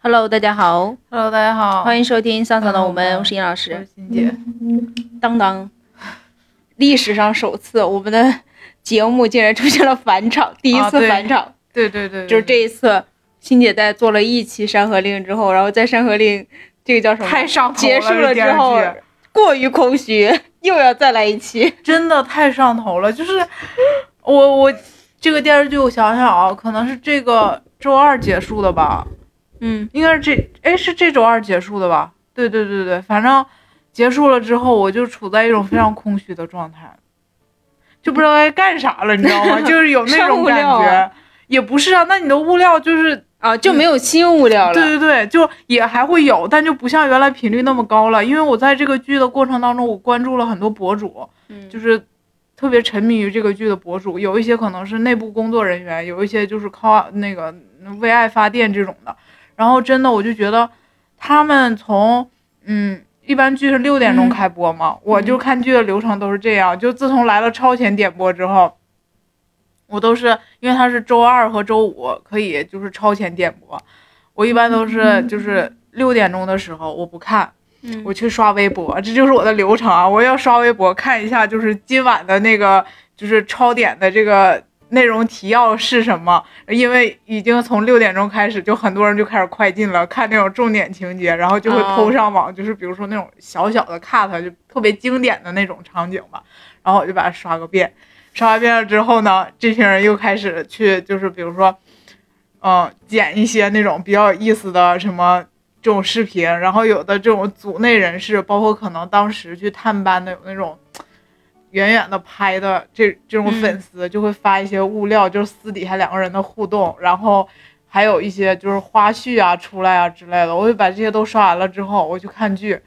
Hello，大家好，Hello，大家好，欢迎收听上场的我们，嗯我是尹老我是师。欣姐。当当，历史上首次，我们的节目竟然出现了返场，第一次啊对返场，对对对，就是这一次，欣姐在做了一期《山河令》之后，然后在《山河令》这个叫什么太上头了结束了之后过于空虚，又要再来一期。真的太上头了。就是我我这个电视剧，我想想啊，可能是这个周二结束的吧，嗯，应该是这哎是这周二结束的吧？对对对对，反正结束了之后，我就处在一种非常空虚的状态，就不知道该干啥了，你知道吗？就是有那种感觉。也不是啊，那你的物料就是啊，就没有新物料了。对对对，就也还会有，但就不像原来频率那么高了。因为我在这个剧的过程当中，我关注了很多博主，嗯，就是特别沉迷于这个剧的博主，有一些可能是内部工作人员，有一些就是靠那个为爱发电这种的。然后真的，我就觉得他们从嗯。一般剧是六点钟嗯开播嘛，我就看剧的流程都是这样。就自从来了超前点播之后，我都是因为它是周二和周五可以就是超前点播，我一般都是就是六点钟的时候我不看，嗯我去刷微博，这就是我的流程啊！我要刷微博看一下，就是今晚的那个就是超点的这个内容提要是什么，因为已经从六点钟开始，就很多人就开始快进了，看那种重点情节，然后就会哦。抛上网，就是比如说那种小小的 cut，就特别经典的那种场景吧，然后我就把它刷个遍。刷完遍了之后呢，这群人又开始去，就是比如说，嗯、剪一些那种比较有意思的什么这种视频，然后有的这种组内人士，包括可能当时去探班的有那种远远的拍的这这种粉丝，就会发一些物料，就是私底下两个人的互动，然后还有一些就是花絮啊出来啊之类的。我会把这些都刷完了之后，我去看剧。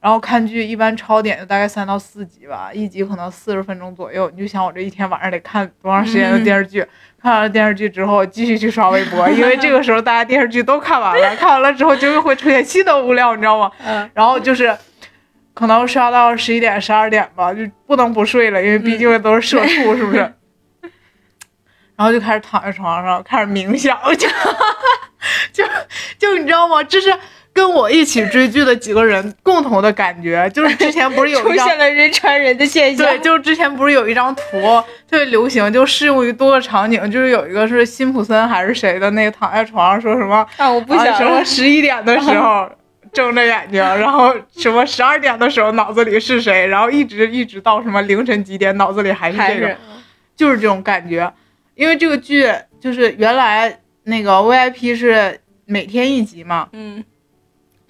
然后看剧一般超点就大概三到四集吧，一集可能四十分钟左右。你就想我这一天晚上得看多长时间的电视剧？看完了电视剧之后，继续去刷微博，因为这个时候大家电视剧都看完了，看完了之后就又会出现新的物料，你知道吗？嗯，然后就是可能刷到十一点、十二点吧，就不能不睡了，因为毕竟都是社畜，是不是？然后就开始躺在床上开始冥想，就 就就你知道吗？这是跟我一起追剧的几个人共同的感觉，就是之前不是有出一张 现了人传人的现象。对，就是之前不是有一张图特别流行，就适用于多个场景，就是有一个是辛普森还是谁的那个躺在床上说什么啊，我不想啊什么了。十一点的时候睁着眼睛，然后什么十二点的时候脑子里是谁，然后一直一直到什么凌晨几点脑子里还是这个，还是就是这种感觉。因为这个剧就是原来那个 VIP 是每天一集嘛，嗯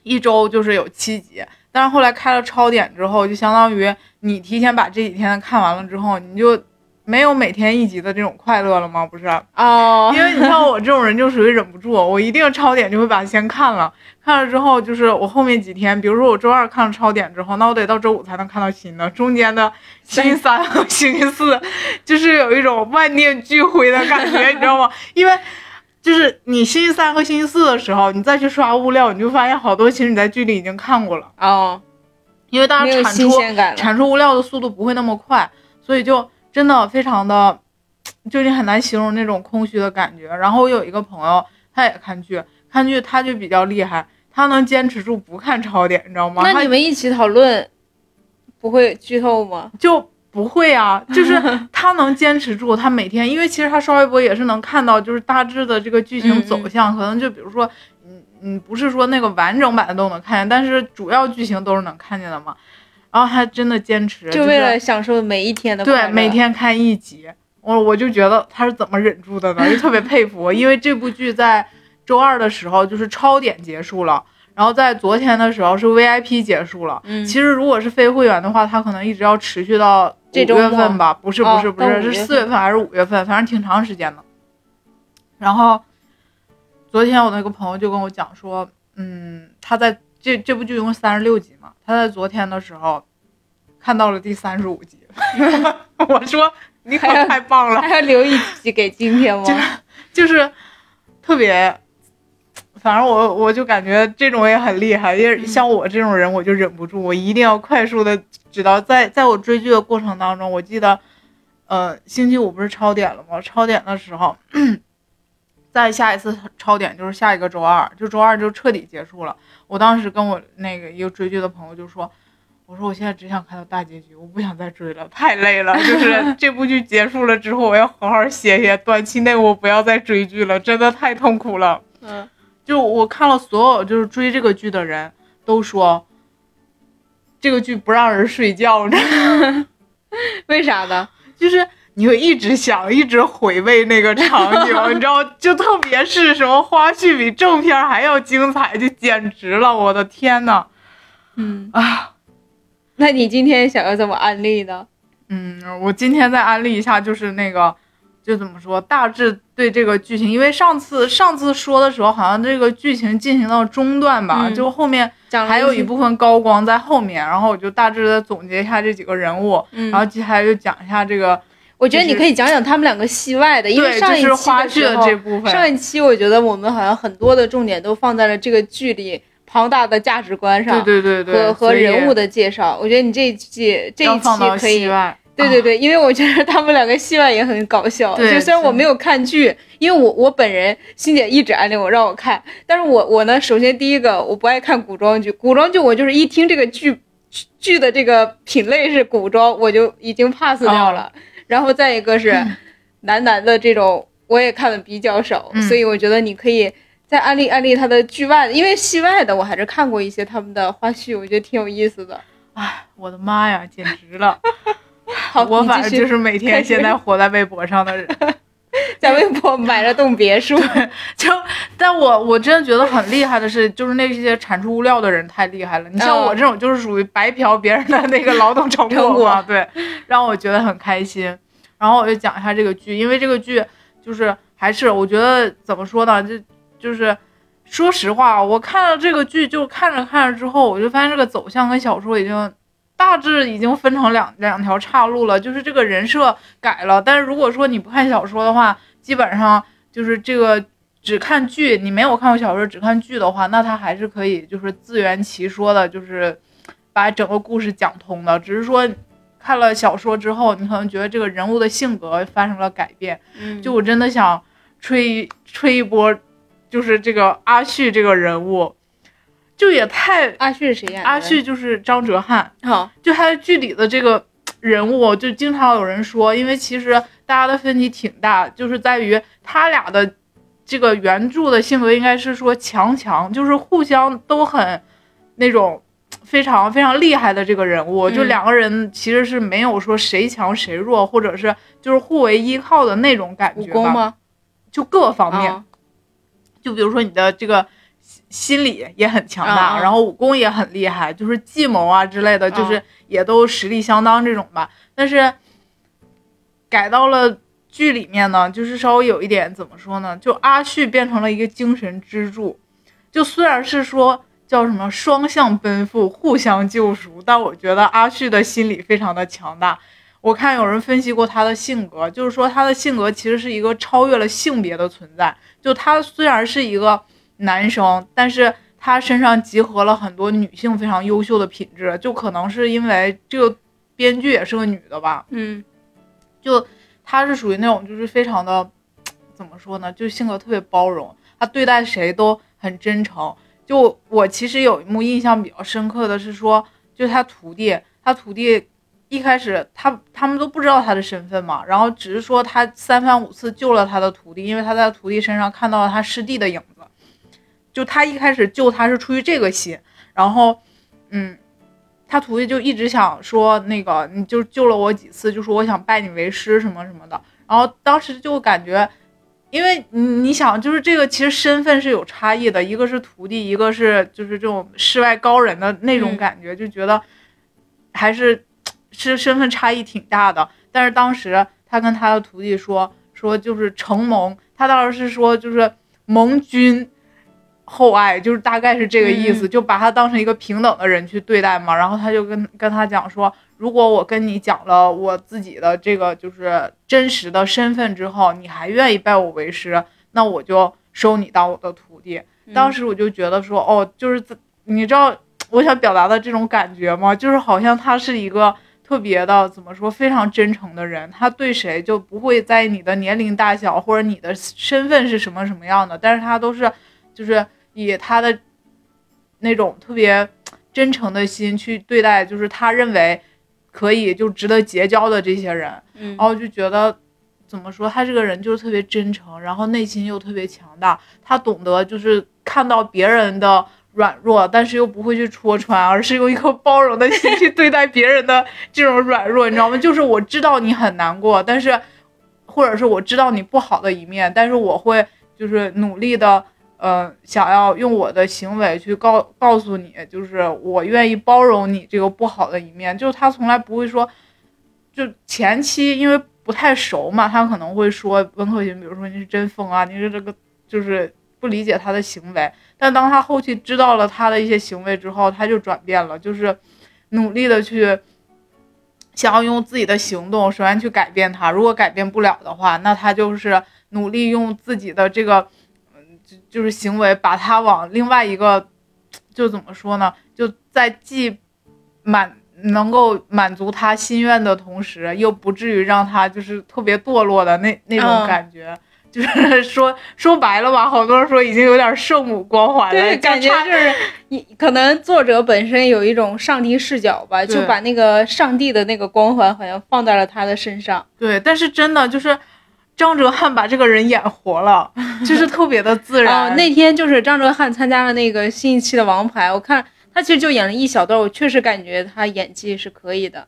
一周就是有七集，但是后来开了超点之后，就相当于你提前把这几天看完了之后，你就没有每天一集的这种快乐了吗？不是？哦，因为你像我这种人就属于忍不住，我一定超点就会把它先看了，看了之后就是我后面几天，比如说我周二看了超点之后，那我得到周五才能看到新的，中间的星期三和星期四就是有一种万念俱灰的感觉，你知道吗？因为就是你星期三和星期四的时候，你再去刷物料，你就发现好多其实你在剧里已经看过了，哦，因为大家产出。产出物料的速度不会那么快，所以就真的非常的，就你很难形容那种空虚的感觉。然后我有一个朋友，他也看剧，看剧他就比较厉害，他能坚持住不看超点，你知道吗？那他你们一起讨论，不会剧透吗？就不会啊，就是他能坚持住，他每天，因为其实他刷微博也是能看到，就是大致的这个剧情走向，可能就比如说，嗯嗯，不是说那个完整版的都能看见，但是主要剧情都是能看见的嘛。然后他真的坚持，就为了享受每一天的快对，每天看一集，我我就觉得他是怎么忍住的呢？就特别佩服，因为这部剧在周二的时候就是超点结束了，然后在昨天的时候是 VIP 结束了。嗯，其实如果是非会员的话，他可能一直要持续到五月份吧？不是哦不是不是，是四月份还是五月份？反正挺长时间的。然后昨天我那个朋友就跟我讲说，嗯，他在这这部剧一共三十六集嘛，他在昨天的时候看到了第三十五集。我说你可太棒了，还要留一集给今天吗？就是特别，反正我我就感觉这种也很厉害，因嗯为像我这种人，我就忍不住，我一定要快速的知道，在在我追剧的过程当中，我记得，呃，星期五不是超点了吗？超点的时候，再下一次超点就是下一个周二，就周二就彻底结束了。我当时跟我那个一个追剧的朋友就说。我说我现在只想看到大结局，我不想再追了，太累了。就是 这部剧结束了之后，我要好好歇歇。短期内我不要再追剧了，真的太痛苦了。嗯，就我看了所有就是追这个剧的人都说，这个剧不让人睡觉，你知道吗？为啥呢？就是你会一直想，一直回味那个场景，你知道，就特别是什么花絮比正片还要精彩，就简直了，我的天呐！嗯啊。那你今天想要怎么安利呢？嗯，我今天再安利一下，就是那个，就怎么说，大致对这个剧情，因为上次上次说的时候，好像这个剧情进行到中段吧，嗯。就后面讲了还有一部分高光在后面，然后我就大致的总结一下这几个人物，嗯。然后接下来就讲一下这个，我觉得你可以讲讲他们两个戏外的，因为，上一期就是花絮的这部分，上一期我觉得我们好像很多的重点都放在了这个剧里庞大的价值观上，对对对对，和和人物的介绍。我觉得你这一季这一期可以对对对，因为我觉得他们两个戏外也很搞笑。对就虽然我没有看剧，因为我我本人欣姐一直安利我让我看，但是我我呢，首先第一个我不爱看古装剧，古装剧我就是一听这个剧剧的这个品类是古装，我就已经 pass 掉了。哦然后再一个是 男男的这种，我也看的比较少，嗯所以我觉得你可以。再安利安利他的剧外的，因为戏外的我还是看过一些他们的花絮，我觉得挺有意思的。哎，我的妈呀，简直了！好，我反正就是每天现在活在微博上的人。在微博买了栋别墅，就，但我我真的觉得很厉害的是，就是那些产出物料的人太厉害了。你像嗯我这种，就是属于白嫖别人的那个劳动成成果果嘛，对，让我觉得很开心。然后我就讲一下这个剧，因为这个剧就是还是我觉得怎么说呢，就就是说实话，我看了这个剧，就看着看着之后，我就发现这个走向跟小说已经大致已经分成两两条岔路了，就是这个人设改了。但是如果说你不看小说的话，基本上就是这个只看剧，你没有看过小说只看剧的话，那他还是可以就是自圆其说的，就是把整个故事讲通的。只是说看了小说之后，你可能觉得这个人物的性格发生了改变。嗯就我真的想吹一吹一波，就是这个阿旭这个人物，就也太阿旭是谁演的？阿旭就是张哲瀚，好，就他在剧里的这个人物，就经常有人说，因为其实大家的分歧挺大，就是在于他俩的这个原著的性格应该是说强强，就是互相都很那种非常非常厉害的这个人物，就嗯两个人其实是没有说谁强谁弱，或者是就是互为依靠的那种感觉吧，武功吗？就各方面。啊就比如说你的这个心心理也很强大，然后武功也很厉害，就是计谋啊之类的，就是嗯也都实力相当这种吧。但是改到了剧里面呢，就是稍微有一点怎么说呢？就阿旭变成了一个精神支柱，就虽然是说叫什么双向奔赴、互相救赎，但我觉得阿旭的心理非常的强大。我看有人分析过他的性格，就是说他的性格其实是一个超越了性别的存在。就他虽然是一个男生，但是他身上集合了很多女性非常优秀的品质。就可能是因为这个编剧也是个女的吧，嗯就他是属于那种就是非常的怎么说呢，就性格特别包容，他对待谁都很真诚。就我其实有一幕印象比较深刻的是说，就他徒弟，他徒弟一开始他他们都不知道他的身份嘛，然后只是说他三番五次救了他的徒弟，因为他在徒弟身上看到了他师弟的影子。就他一开始救他是出于这个心，然后，嗯，他徒弟就一直想说那个你就救了我几次，就说我想拜你为师什么什么的。然后当时就感觉，因为你你想，就是这个其实身份是有差异的，一个是徒弟，一个是就是这种世外高人的那种嗯感觉，就觉得还是是身份差异挺大的。但是当时他跟他的徒弟说说就是承蒙，他当时是说就是盟君厚爱，就是大概是这个意思，嗯就把他当成一个平等的人去对待嘛。然后他就跟跟他讲说，如果我跟你讲了我自己的这个就是真实的身份之后，你还愿意拜我为师，那我就收你当我的徒弟。当时我就觉得说，哦，就是你知道我想表达的这种感觉吗？就是好像他是一个特别的怎么说，非常真诚的人，他对谁就不会在意你的年龄大小或者你的身份是什么什么样的，但是他都是就是以他的那种特别真诚的心去对待，就是他认为可以就值得结交的这些人，嗯。然后就觉得怎么说，他这个人就是特别真诚，然后内心又特别强大，他懂得就是看到别人的软弱，但是又不会去戳穿，而是用一颗包容的心去对待别人的这种软弱，你知道吗？就是我知道你很难过，但是或者是我知道你不好的一面，但是我会就是努力的。呃，想要用我的行为去告告诉你，就是我愿意包容你这个不好的一面。就他从来不会说，就前期因为不太熟嘛，他可能会说温客行，比如说你是真疯啊，你是这个就是不理解他的行为。但当他后期知道了他的一些行为之后，他就转变了，就是努力的去想要用自己的行动，首先去改变他。如果改变不了的话，那他就是努力用自己的这个，嗯，就就是行为把他往另外一个，就怎么说呢？就在既满能够满足他心愿的同时，又不至于让他就是特别堕落的那那种嗯感觉。就是说说白了吧，好多人说已经有点圣母光环了，对，感觉就是一可能作者本身有一种上帝视角吧，就把那个上帝的那个光环好像放在了他的身上。对，但是真的就是张哲瀚把这个人演活了，就是特别的自然。哦，那天就是张哲瀚参加了那个新一期的《王牌》，我看他其实就演了一小段，我确实感觉他演技是可以的。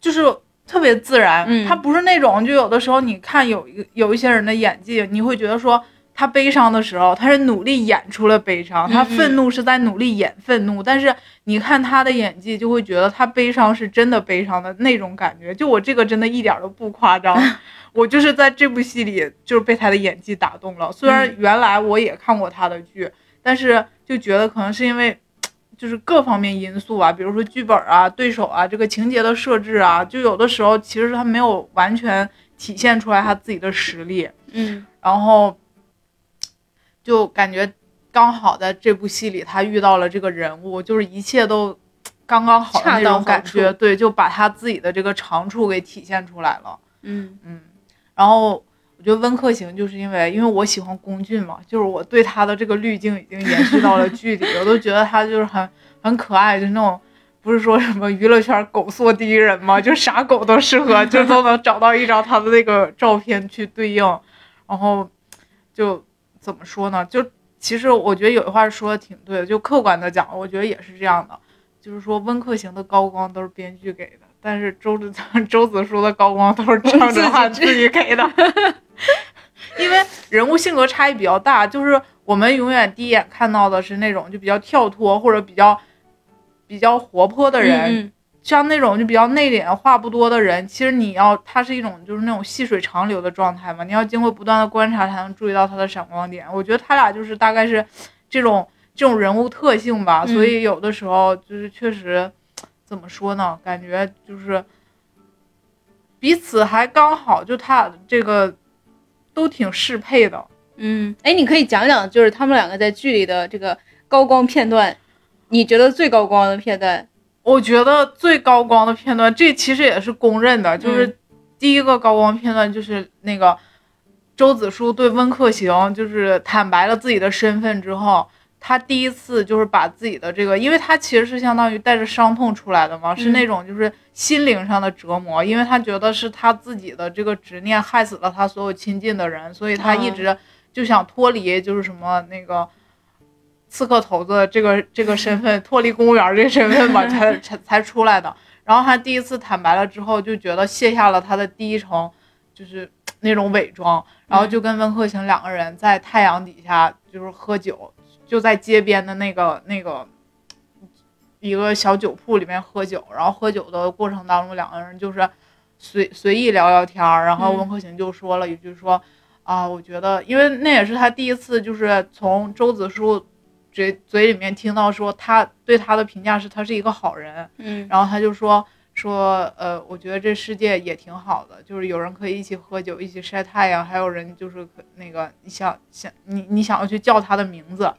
就是特别自然，嗯他不是那种就有的时候你看有一个有一些人的演技，你会觉得说他悲伤的时候，他是努力演出了悲伤，他愤怒是在努力演愤怒，但是你看他的演技，就会觉得他悲伤是真的悲伤的那种感觉。就我这个真的一点都不夸张，我就是在这部戏里就是被他的演技打动了。虽然嗯原来我也看过他的剧，但是就觉得可能是因为。就是各方面因素啊，比如说剧本啊、对手啊、这个情节的设置啊，就有的时候其实他没有完全体现出来他自己的实力，嗯。然后就感觉刚好在这部戏里他遇到了这个人物，就是一切都刚刚好的那种感觉，对，就把他自己的这个长处给体现出来了。嗯。嗯，然后我觉得温客行就是因为因为我喜欢龚俊嘛，就是我对他的这个滤镜已经延续到了剧里，我都觉得他就是很很可爱，就是那种不是说什么娱乐圈狗缩第一人嘛，就啥狗都适合，就都能找到一张他的那个照片去对应，然后就怎么说呢？就其实我觉得有一话说的挺对的，就客观的讲，我觉得也是这样的，就是说温客行的高光都是编剧给的。但是周子 周子舒的高光都是张哲瀚自己给的，因为人物性格差异比较大，就是我们永远第一眼看到的是那种就比较跳脱或者比较比较活泼的人，嗯像那种就比较内敛、话不多的人，其实你要他是一种就是那种细水长流的状态嘛，你要经过不断的观察才能注意到他的闪光点。我觉得他俩就是大概是这种这种人物特性吧，嗯所以有的时候就是确实怎么说呢，感觉就是彼此还刚好，就他俩这个都挺适配的。嗯，哎，你可以讲讲，就是他们两个在剧里的这个高光片段，你觉得最高光的片段？我觉得最高光的片段，这其实也是公认的，就是嗯第一个高光片段就是那个周子舒对温客行就是坦白了自己的身份之后，他第一次就是把自己的这个，因为他其实是相当于带着伤痛出来的嘛，是嗯那种就是心灵上的折磨，因为他觉得是他自己的这个执念害死了他所有亲近的人，所以他一嗯直就想脱离，就是什么那个。刺客头子这个这个身份，脱离公务员这个身份嘛，才才才出来的。然后他第一次坦白了之后，就觉得卸下了他的第一层，就是那种伪装，然后就跟温客行两个人在太阳底下就是喝酒，就在街边的那个那个一个小酒铺里面喝酒。然后喝酒的过程当中，两个人就是随随意聊聊天儿。然后嗯温客行就说了一句说。啊，我觉得，因为那也是他第一次，就是从周子舒嘴嘴里面听到说他对他的评价是他是一个好人，嗯然后他就说说呃，我觉得这世界也挺好的，就是有人可以一起喝酒，一起晒太阳，还有人就是可那个你想想你你想要去叫他的名字，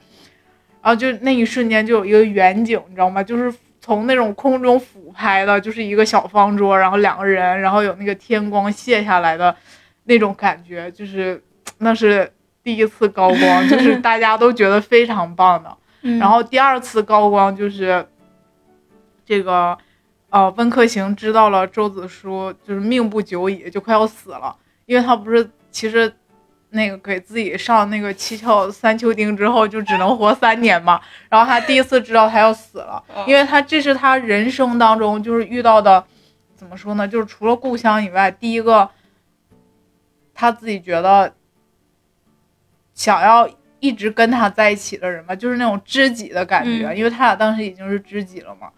然后就那一瞬间就有一个远景，你知道吗？就是从那种空中俯拍的，就是一个小方桌，然后两个人，然后有那个天光泻下来的那种感觉，就是那是第一次高光，就是 大家都觉得非常棒的。嗯然后第二次高光就是这个，呃，温客行知道了周子舒就是命不久矣，就快要死了，因为他不是其实那个给自己上那个七窍三秋钉之后就只能活三年嘛，然后他第一次知道他要死了，因为他这是他人生当中就是遇到的，怎么说呢，就是除了故乡以外，第一个他自己觉得想要一直跟他在一起的人吧，就是那种知己的感觉，嗯因为他俩当时已经是知己了嘛。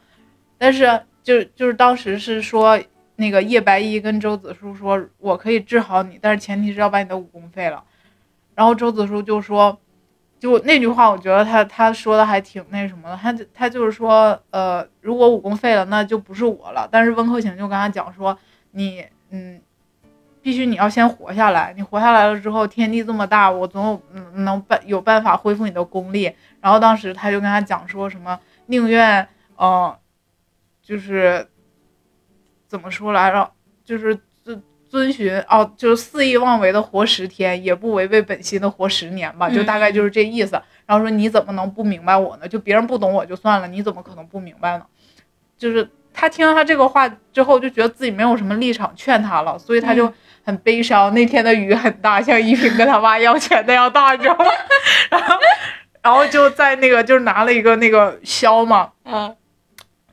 但是就就是当时是说那个叶白衣跟周子舒说，我可以治好你，但是前提是要把你的武功废了。然后周子舒就说，就那句话，我觉得他他说的还挺那什么的，他他就是说，呃，如果武功废了，那就不是我了。但是温客行就跟他讲说，你嗯，必须你要先活下来，你活下来了之后，天地这么大，我总有能办有办法恢复你的功力。然后当时他就跟他讲说什么，宁愿呃，就是怎么说来着，就是遵遵循哦，就是肆意妄为的活十天，也不违背本心的活十年吧，就大概就是这意思。然后说你怎么能不明白我呢？就别人不懂我就算了，你怎么可能不明白呢？就是他听到他这个话之后，就觉得自己没有什么立场劝他了，所以他就很悲伤。那天的雨很大，像依萍跟他妈要钱那样大，你知道吗？然后，然后就在那个就是拿了一个那个箫嘛，嗯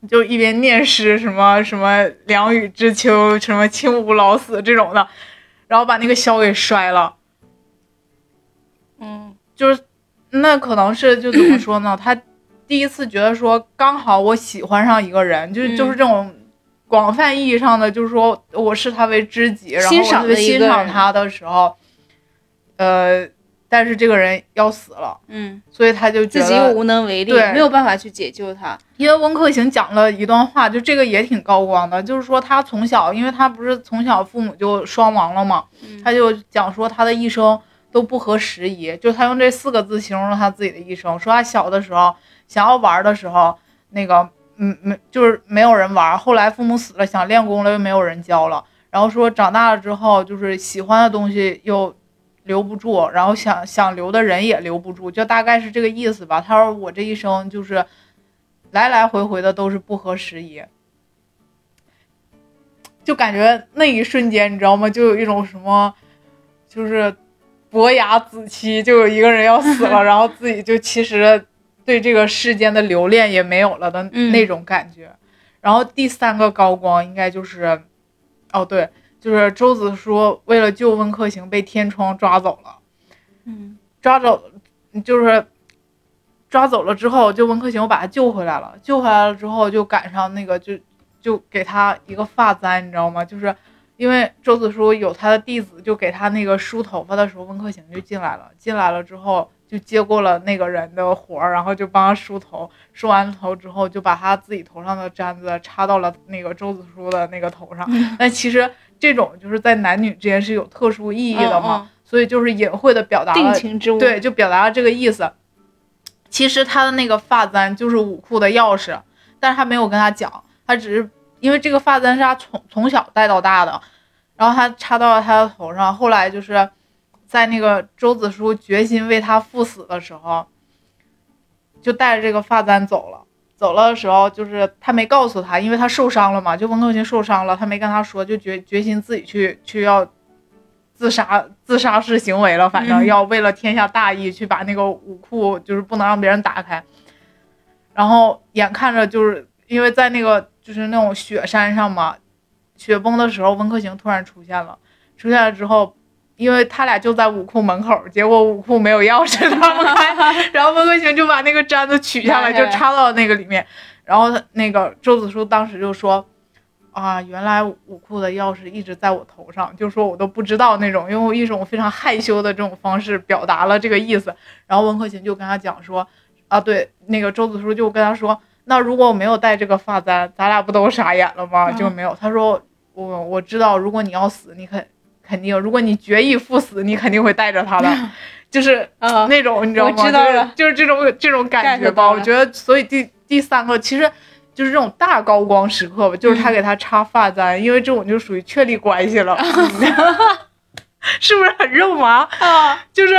就一边念诗，什么什么凉雨知秋，什么青吾老死这种的，然后把那个箫给摔了。嗯就是那可能是就怎么说呢？他第一次觉得说，刚好我喜欢上一个人，就是嗯就是这种广泛意义上的，就是说我视他为知己，然后欣我特别欣赏他的时候，呃，但是这个人要死了，嗯，所以他就觉自己又，无能为力，对。没有办法去解救他。因为温客行讲了一段话，就这个也挺高光的，就是说他从小，因为他不是从小父母就双亡了嘛，嗯。他就讲说他的一生都不合时宜，就他用这四个字形容了他自己的一生，说他小的时候想要玩的时候，那个嗯没就是没有人玩，后来父母死了，想练功了又没有人教了，然后说长大了之后就是喜欢的东西又留不住，然后想想留的人也留不住，就大概是这个意思吧。他说我这一生就是来来回回的都是不合时宜。就感觉那一瞬间，你知道吗？就有一种什么，就是伯牙子期，就有一个人要死了，然后自己就其实对这个世间的留恋也没有了的嗯那种感觉。然后第三个高光应该就是，哦对，就是周子舒为了救温客行被天窗抓走了，嗯。抓走就是抓走了之后，就温客行把他救回来了，救回来了之后就赶上那个就就给他一个发簪，你知道吗？就是因为周子舒有他的弟子，就给他那个梳头发的时候，温客行就进来了，进来了之后就接过了那个人的活儿，然后就帮他梳头，梳完头之后就把他自己头上的簪子插到了那个周子舒的那个头上，但其实这种就是在男女之间是有特殊意义的嘛，嗯所以就是隐晦的表达了定了情之物。对，，就表达了这个意思。其实他的那个发簪就是武库的钥匙，但是他没有跟他讲，他只是因为这个发簪是他从从小戴到大的，然后他插到了他的头上。后来就是在那个周子舒决心为他赴死的时候，就带着这个发簪走了。走了的时候，就是他没告诉他，因为他受伤了嘛，就温客行受伤了，他没跟他说，就决决心自己去去要自杀自杀式行为了，反正嗯要为了天下大义去把那个武库就是不能让别人打开。然后眼看着就是因为在那个就是那种雪山上嘛，雪崩的时候，温客行突然出现了，出现了之后。因为他俩就在武库门口，结果武库没有钥匙打不开，然后温客行就把那个簪子取下来，就插到那个里面。然后他那个周子舒当时就说：“啊，原来武库的钥匙一直在我头上，就说我都不知道那种，用一种非常害羞的这种方式表达了这个意思。”然后温客行就跟他讲说：“啊，对，那个周子舒就跟他说，那如果我没有戴这个发簪，咱俩不都傻眼了吗？嗯就没有。他说我我知道，如果你要死，你肯肯定，如果你决意赴死，你肯定会带着他的，就是啊，那种你知道吗？我知道了就是，就是这种这种感觉吧。我觉得，所以第第三个其实就是这种大高光时刻吧，就是他给他插发簪，因为这种就属于确立关系了，是不是很肉麻？啊，就是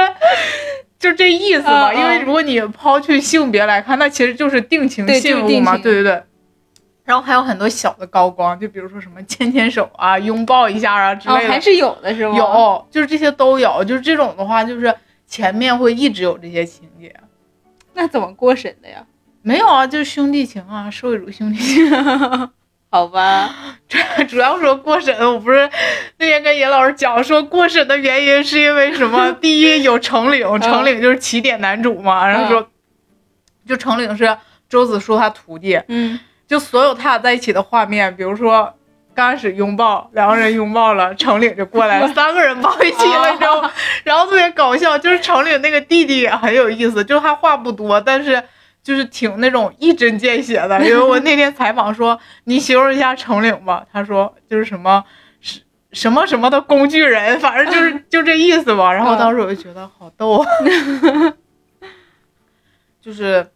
就这意思吧。因为如果你抛去性别来看，那其实就是定情信物嘛，对对对。然后还有很多小的高光，就比如说什么牵牵手啊、拥抱一下啊之哦，类的，还是有的是吗？，有，就是这些都有。就是这种的话，就是前面会一直有这些情节。那怎么过审的呀？没有啊，就是兄弟情啊，社会主义兄弟情。好吧，主要说过审，我不是那天跟严老师讲说过审的原因是因为什么？第一有程岭，程岭就是起点男主嘛，然后说，就程岭是周子舒他徒弟，嗯，就所有他俩在一起的画面，比如说刚开始拥抱，两个人拥抱了，程岭就过来了，三个人抱一起了，你知道吗？然后特别搞笑，就是程岭那个弟弟也很有意思，就是他话不多，但是。就是挺那种一针见血的，因为我那天采访说你形容一下程岭吧，他说就是什么什什么什么的工具人，反正就是 就这意思吧。然后当时我就觉得好逗啊，就是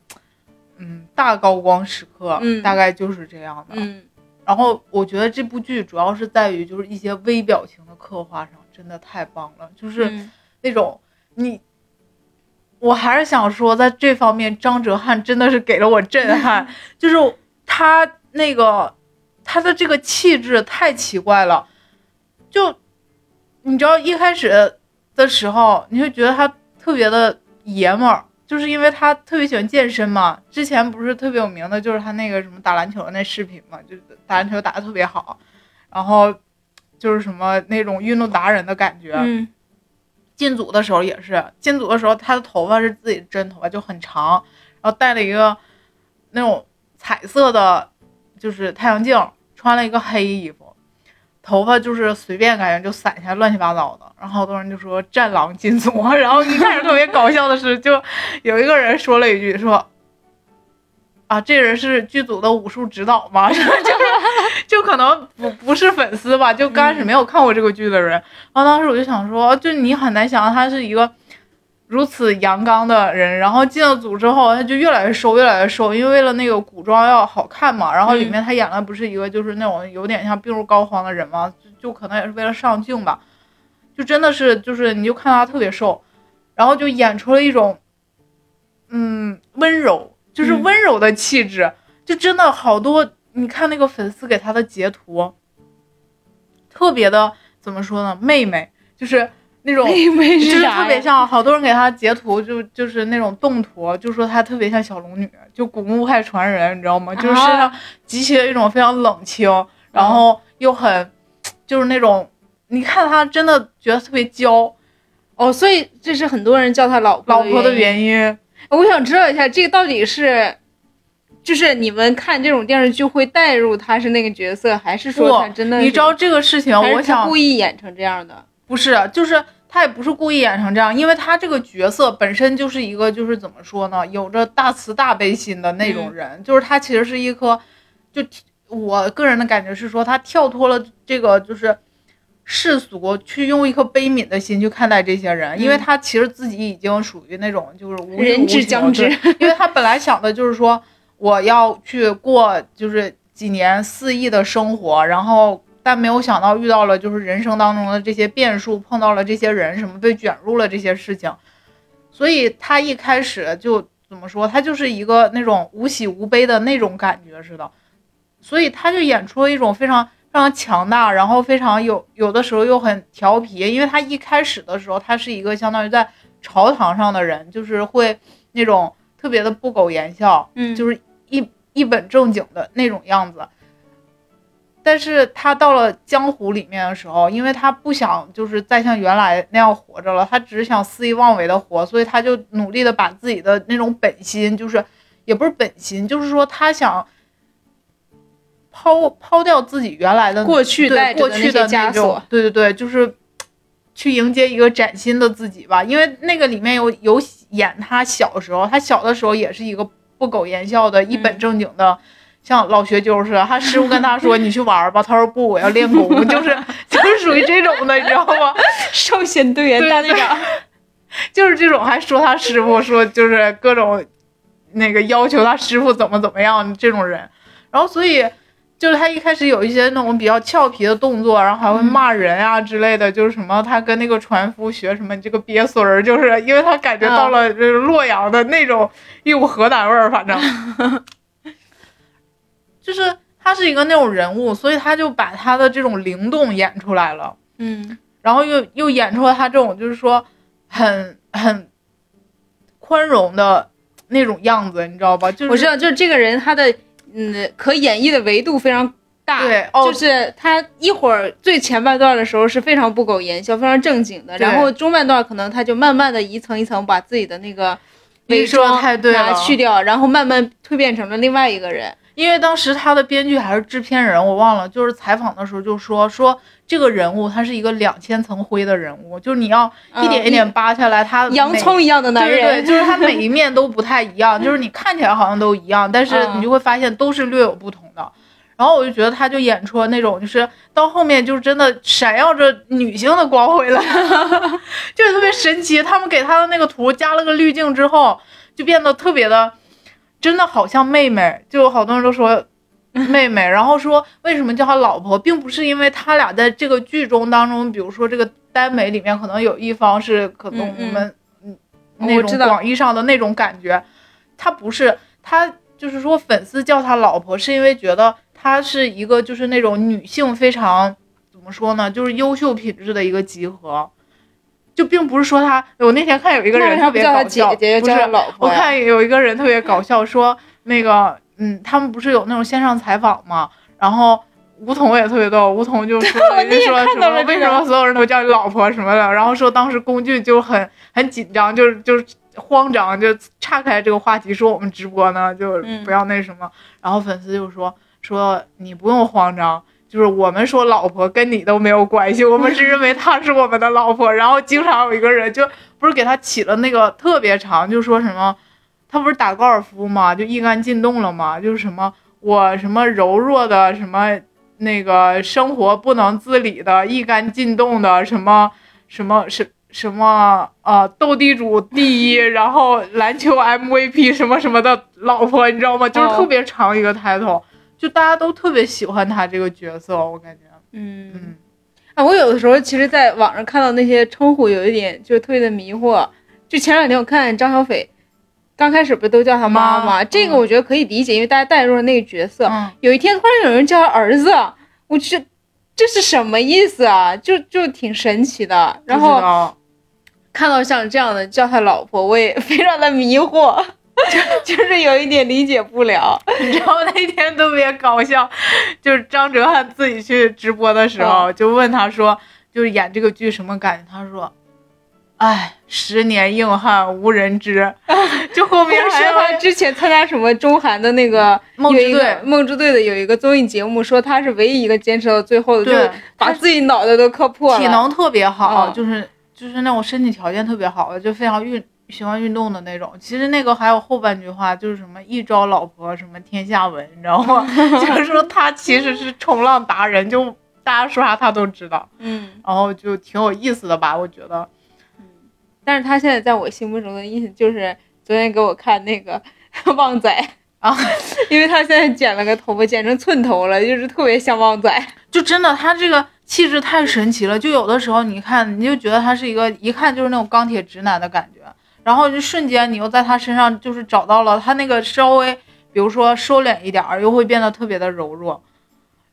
嗯大高光时刻，嗯。大概就是这样的。嗯，然后我觉得这部剧主要是在于就是一些微表情的刻画上，真的太棒了，就是嗯。那种你。我还是想说，在这方面，张哲瀚真的是给了我震撼，就是他那个他的这个气质太奇怪了，就你知道一开始的时候，你会觉得他特别的爷们儿，就是因为他特别喜欢健身嘛。之前不是特别有名的，就是他那个什么打篮球的那视频嘛，就打篮球打得特别好，然后就是什么那种运动达人的感觉。嗯进组的时候也是，进组的时候他的头发是自己真头发，就很长，然后戴了一个那种彩色的，就是太阳镜，穿了一个黑衣服，头发就是随便感觉就散下来乱七八糟的，然后好多人就说战狼金锁，然后一开始特别搞笑的是，就有一个人说了一句说。啊，这人是剧组的武术指导吗？就是就可能不不是粉丝吧，就刚开始没有看过这个剧的人，然后当时我就想说，就你很难想象他是一个如此阳刚的人，然后进了组之后，他就越来越瘦，越来越瘦，因为为了那个古装要好看嘛。然后里面他演的不是一个就是那种有点像病入膏肓的人嘛，就就可能也是为了上镜吧，就真的是就是你就看他特别瘦，然后就演出了一种嗯温柔，就是嗯温柔的气质，就真的好多。你看那个粉丝给他的截图，特别的怎么说呢？妹妹就是那种，就是特别像好多人给他截图，就就是那种动图，就说他特别像小龙女，就古墓派传人，你知道吗？就是身上极其的一种非常冷清，然后又很就是那种，你看他真的觉得特别娇，哦，所以这是很多人叫他老婆老婆的。原因。我想知道一下，这个到底是，就是你们看这种电视剧会带入他是那个角色，还是说他真的？你知道这个事情，我想故意演成这样的？不是，就是他也不是故意演成这样，因为他这个角色本身就是一个，就是怎么说呢，有着大慈大悲心的那种人，就是他其实是一颗，就我个人的感觉是说，他跳脱了这个就是世俗，去用一颗悲悯的心去看待这些人，因为他其实自己已经属于那种就是无人无求至将至因为他本来想的就是说，我要去过就是几年肆意的生活，然后但没有想到遇到了就是人生当中的这些变数，碰到了这些人，什么被卷入了这些事情，所以他一开始就怎么说，他就是一个那种无喜无悲的那种感觉似的，所以他就演出了一种非常非常强大，然后非常有有的时候又很调皮，因为他一开始的时候，他是一个相当于在朝堂上的人，就是会那种特别的不苟言笑，嗯就是一一本正经的那种样子。但是他到了江湖里面的时候，因为他不想就是再像原来那样活着了，他只是想肆意妄为的活，所以他就努力的把自己的那种本心，就是也不是本心，就是说他想抛抛掉自己原来的过去对过去的枷锁，对对对，就是去迎接一个崭新的自己吧。因为那个里面有有演他小时候，他小的时候也是一个不苟言笑的、一本嗯正经的。像老学究似的，他师傅跟他说：“你去玩儿吧。”他说：“不，我要练功。”就是就是属于这种的，你知道吗？少先队员大队长，就是这种，还说他师傅说就是各种那个要求他师傅怎么怎么样这种人。然后所以就是他一开始有一些那种比较俏皮的动作，然后还会骂人啊之类的，就是什么他跟那个船夫学什么你这个鳖孙儿，就是因为他感觉到了这个洛阳的那种一股河南味儿，反正 就是他是一个那种人物，所以他就把他的这种灵动演出来了。嗯然后又又演出了他这种就是说很很宽容的那种样子，你知道吧？就是我知道，就是这个人他的嗯可演绎的维度非常大，对哦就是他一会儿最前半段的时候是非常不苟言笑、非常正经的，然后中半段可能他就慢慢的一层一层把自己的那个伪装太对了拿去掉，然后慢慢蜕变成了另外一个人。因为当时他的编剧还是制片人，我忘了，就是采访的时候就说说这个人物他是一个两千层灰的人物，就是你要一点一点扒下来，他洋每葱一样的男对对人，对，就是他每一面都不太一样，就是你看起来好像都一样，但是嗯你就会发现都是略有不同的。然后我就觉得他就演出了那种，就是到后面就是真的闪耀着女性的光辉了，就是特别神奇。他们给他的那个图加了个滤镜之后，就变得特别的，真的好像妹妹。就好多人都说 妹妹，然后说为什么叫她老婆，并不是因为他俩在这个剧中当中，比如说这个耽美里面可能有一方是可能我们嗯那种广义上的那种感觉，他不是他就是说粉丝叫他老婆，是因为觉得他是一个就是那种女性非常怎么说呢，就是优秀品质的一个集合。就并不是说他，我那天看有一个人特别搞笑，姐，不是我？看有一个人特别搞笑，说那个，嗯，他们不是有那种线上采访吗？然后吴彤也特别逗，吴彤就 说人家说什么为什么所有人都叫你老婆什么的，然后说当时龚俊就很很紧张，就是就是慌张，就岔开这个话题说我们直播呢，就嗯不要那什么。然后粉丝就说说你不用慌张。就是我们说老婆跟你都没有关系，我们是认为她是我们的老婆。然后经常有一个人就不是给她起了那个特别长，就说什么，他不是打高尔夫吗？就一杆进洞了吗？就是什么我什么柔弱的什么那个生活不能自理的一杆进洞的什么什么什什么呃斗地主第一，然后篮球 MVP 什么什么的老婆，你知道吗？就是哦特别长一个 title，、就大家都特别喜欢他这个角色，我感觉，嗯嗯，啊，我有的时候其实在网上看到那些称呼，有一点就是特别的迷惑。就前两天我看张小斐，刚开始不都叫他妈妈吗？这个嗯我觉得可以理解，因为大家带入了那个角色。嗯有一天突然有人叫他儿子，我去，这是什么意思啊？就就挺神奇的。然后看到像这样的叫他老婆，我也 非常的迷惑，就 就是有一点理解不了。你知道那天特别搞笑，就是张哲瀚自己去直播的时候，就问他说，就是演这个剧什么感觉？他说，哎，十年硬汉无人知。就后面说还有他之前参加什么中韩的那个梦之队梦之队的有一个综艺节目，说他是唯一一个坚持到最后的，就是把自己脑袋都磕破了。体能特别好，嗯就是就是那种身体条件特别好的，就非常运喜欢运动的那种。其实那个还有后半句话，就是什么一朝老婆什么天下闻，你知道吗？就是说他其实是冲浪达人，就大家说啥他都知道，嗯，然后就挺有意思的吧，我觉得。但是他现在在我心目中的意思就是昨天给我看那个 旺仔啊，因为他现在剪了个头发，剪成寸头了，就是特别像旺仔。就真的他这个气质太神奇了，就有的时候你看你就觉得他是一个一看就是那种钢铁直男的感觉，然后就瞬间你又在他身上就是找到了他那个稍微比如说收敛一点儿，又会变得特别的柔弱，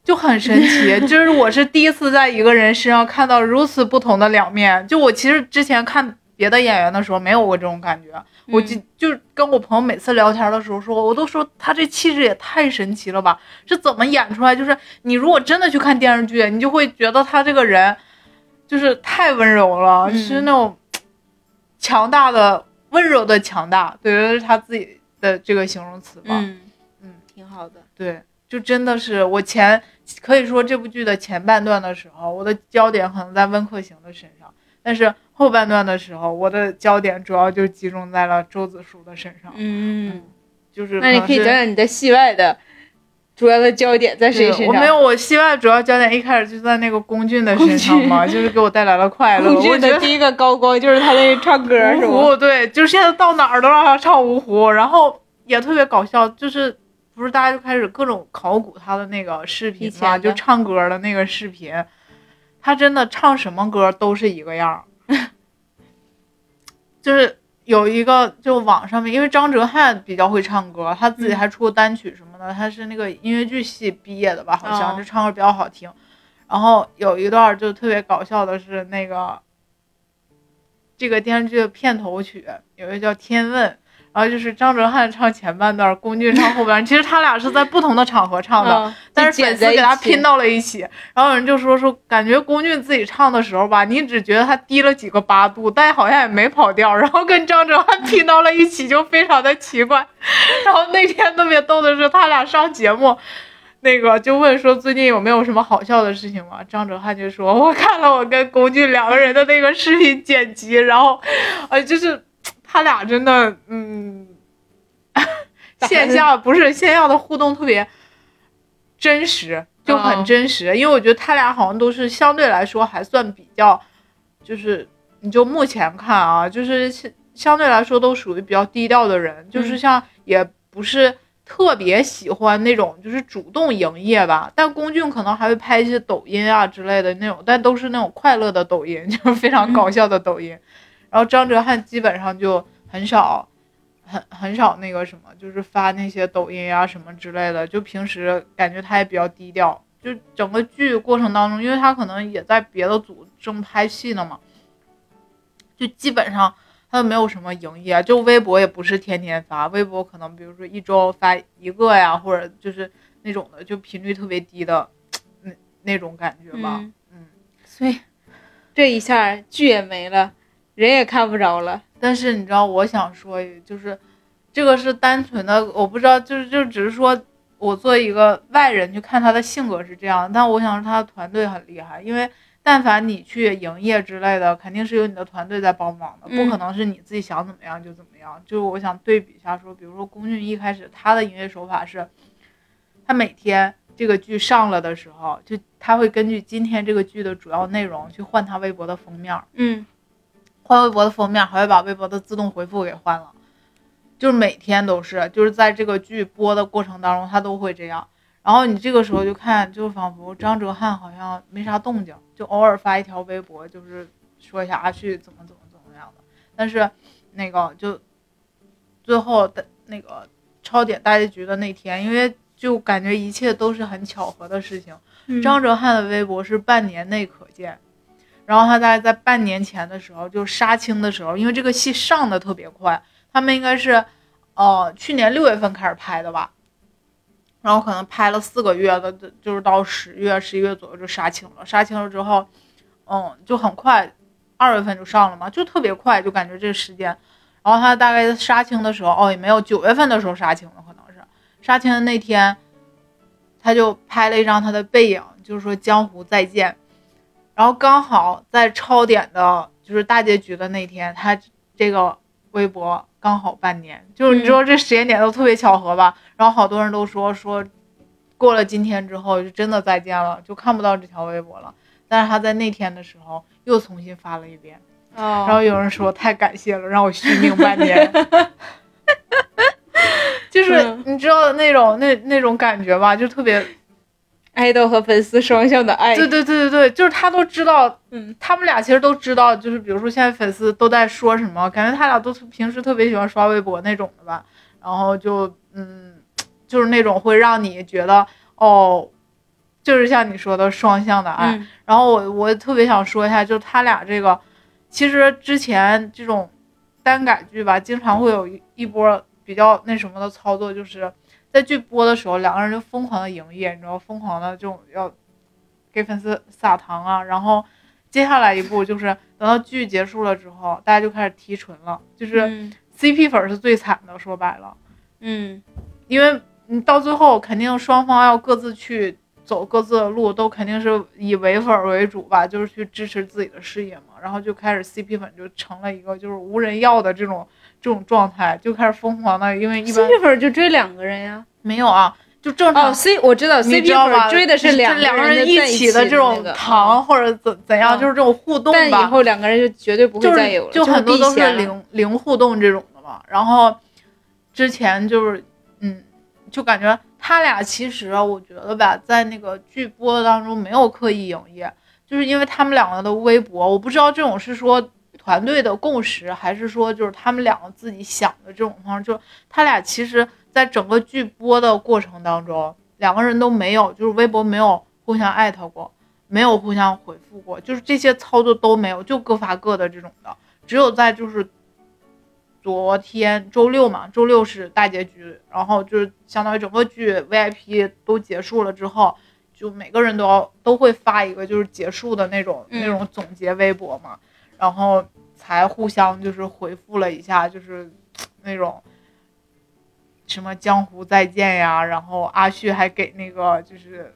就很神奇。就是我是第一次在一个人身上看到如此不同的两面，就我其实之前看别的演员的时候没有过这种感觉，我就就跟我朋友每次聊天的时候说，我都说他这气质也太神奇了吧，是怎么演出来？就是你如果真的去看电视剧，你就会觉得他这个人就是太温柔了，嗯是那种强大的温柔的强大，对，这是他自己的这个形容词吧。嗯嗯，挺好的。对，就真的是我前可以说这部剧的前半段的时候，我的焦点可能在温客行的身上，但是后半段的时候，我的焦点主要就集中在了周子舒的身上。嗯，就是那你可以讲讲你在戏外的主要的焦点在谁对身上？我没有，我希望主要焦点一开始就在那个龚俊的身上嘛，就是给我带来了快乐。龚俊的第一个高光就是他那唱歌是湖，对，就是现在到哪儿都让他唱芜湖，然后也特别搞笑，就是不是大家就开始各种考古他的那个视频嘛，就唱歌的那个视频，他真的唱什么歌都是一个样儿，就是有一个就网上面，因为张哲瀚比较会唱歌，他自己嗯还出过单曲什么的，他是那个音乐剧系毕业的吧，好像哦就唱歌比较好听。然后有一段就特别搞笑的是那个这个电视剧的片头曲，有一个叫《天问》，然后就是张哲瀚唱前半段，龚俊唱后半段。其实他俩是在不同的场合唱的，嗯 但是粉丝给他拼到了一起。然后有人就说说，感觉龚俊自己唱的时候吧，你只觉得他低了几个八度，但好像也没跑调，然后跟张哲瀚拼到了一起，就非常的奇怪。然后那天特别逗的是，他俩上节目。那个就问说最近有没有什么好笑的事情吗？张哲瀚就说，我看了我跟龚俊两个人的那个视频剪辑，然后，呃，就是他俩真的，嗯，线下不是线下的互动特别真实，就很哦真实。因为我觉得他俩好像都是相对来说还算比较，就是你就目前看啊，就是相相对来说都属于比较低调的人，就是嗯像也不是。特别喜欢那种就是主动营业吧，但龚俊可能还会拍一些抖音啊之类的那种，但都是那种快乐的抖音，就是非常搞笑的抖音。然后张哲瀚基本上就很少，很很少那个什么，就是发那些抖音啊什么之类的。就平时感觉他也比较低调。就整个剧过程当中，因为他可能也在别的组正拍戏呢嘛，就基本上他都没有什么营业，就微博也不是天天发，微博可能比如说一周发一个呀，或者就是那种的，就频率特别低的那那种感觉吧。嗯嗯所以这一下剧也没了，人也看不着了。但是你知道，我想说，就是这个是单纯的，我不知道，就是就只是说我作为一个外人去看他的性格是这样，但我想说他的团队很厉害，因为但凡你去营业之类的，肯定是有你的团队在帮忙的，不嗯可能是你自己想怎么样就怎么样。就是我想对比一下说，比如说龚俊一开始他的营业手法是，他每天。这个剧上了的时候，就他会根据今天这个剧的主要内容去换他微博的封面，嗯换微博的封面，还会把微博的自动回复给换了，就是每天都是，就是在这个剧播的过程当中，他都会这样。然后你这个时候就看，就仿佛张哲瀚好像没啥动静，就偶尔发一条微博，就是说一下阿旭怎么怎么怎么样的。但是那个就最后的那个超点大结局的那天，因为就感觉一切都是很巧合的事情。嗯张哲瀚的微博是半年内可见，然后他大概在半年前的时候，就杀青的时候，因为这个戏上的特别快，他们应该是，呃，去年六月份开始拍的吧，然后可能拍了四个月的，就是到十月、十一月左右就杀青了。杀青了之后，嗯，就很快，二月份就上了嘛，就特别快，就感觉这时间。然后他大概杀青的时候，哦，也没有九月份的时候杀青了，可能是杀青的那天。他就拍了一张他的背影，就是说江湖再见。然后刚好在超点的，就是大结局的那天，他这个微博刚好半年，就是你知道这时间点都特别巧合吧？然后好多人都说说，过了今天之后就真的再见了，就看不到这条微博了。但是他在那天的时候又重新发了一遍，哦，然后有人说太感谢了，让我续命半年。就是嗯你知道那种那那种感觉吧，就特别爱豆和粉丝双向的爱。对对对对对，就是他都知道，嗯，他们俩其实都知道，就是比如说现在粉丝都在说什么，感觉他俩都平时特别喜欢刷微博那种的吧，然后就嗯，就是那种会让你觉得哦，就是像你说的双向的爱。嗯然后我我特别想说一下，就他俩这个，其实之前这种单改剧吧，经常会有一一波比较那什么的操作，就是在剧播的时候，两个人就疯狂的营业，你知道，疯狂的这种要给粉丝撒糖啊。然后接下来一步就是等到剧结束了之后，大家就开始提纯了，就是嗯 CP 粉是最惨的，说白了，嗯因为你到最后肯定双方要各自去。走各自的路，都肯定是以唯粉为主吧，就是去支持自己的事业嘛。然后就开始 CP 粉就成了一个就是无人要的这种这种状态，就开始疯狂的，因为一般，CP 粉就追两个人呀。没有啊，就正常。哦，C 我知道，CP？粉追的是两两个人一起的这种那个糖，或者怎怎样，嗯就是这种互动吧但以。后两个人就绝对不会就是再有了，就很多都是。零零互动这种的嘛。然后之前就是嗯，就感觉他俩其实我觉得吧，在那个剧播当中没有刻意营业，就是因为他们两个的微博，我不知道这种是说团队的共识，还是说就是他们两个自己想的这种方式。就他俩其实，在整个剧播的过程当中，两个人都没有，就是微博没有互相艾特过，没有互相回复过，就是这些操作都没有，就各发各的这种的。只有在就是昨天周六嘛，周六是大结局，然后就是相当于整个剧 VIP 都结束了之后，就每个人都要都会发一个就是结束的那种、嗯那种总结微博嘛，然后才互相就是回复了一下，就是 那种什么江湖再见呀，然后阿旭还给那个就是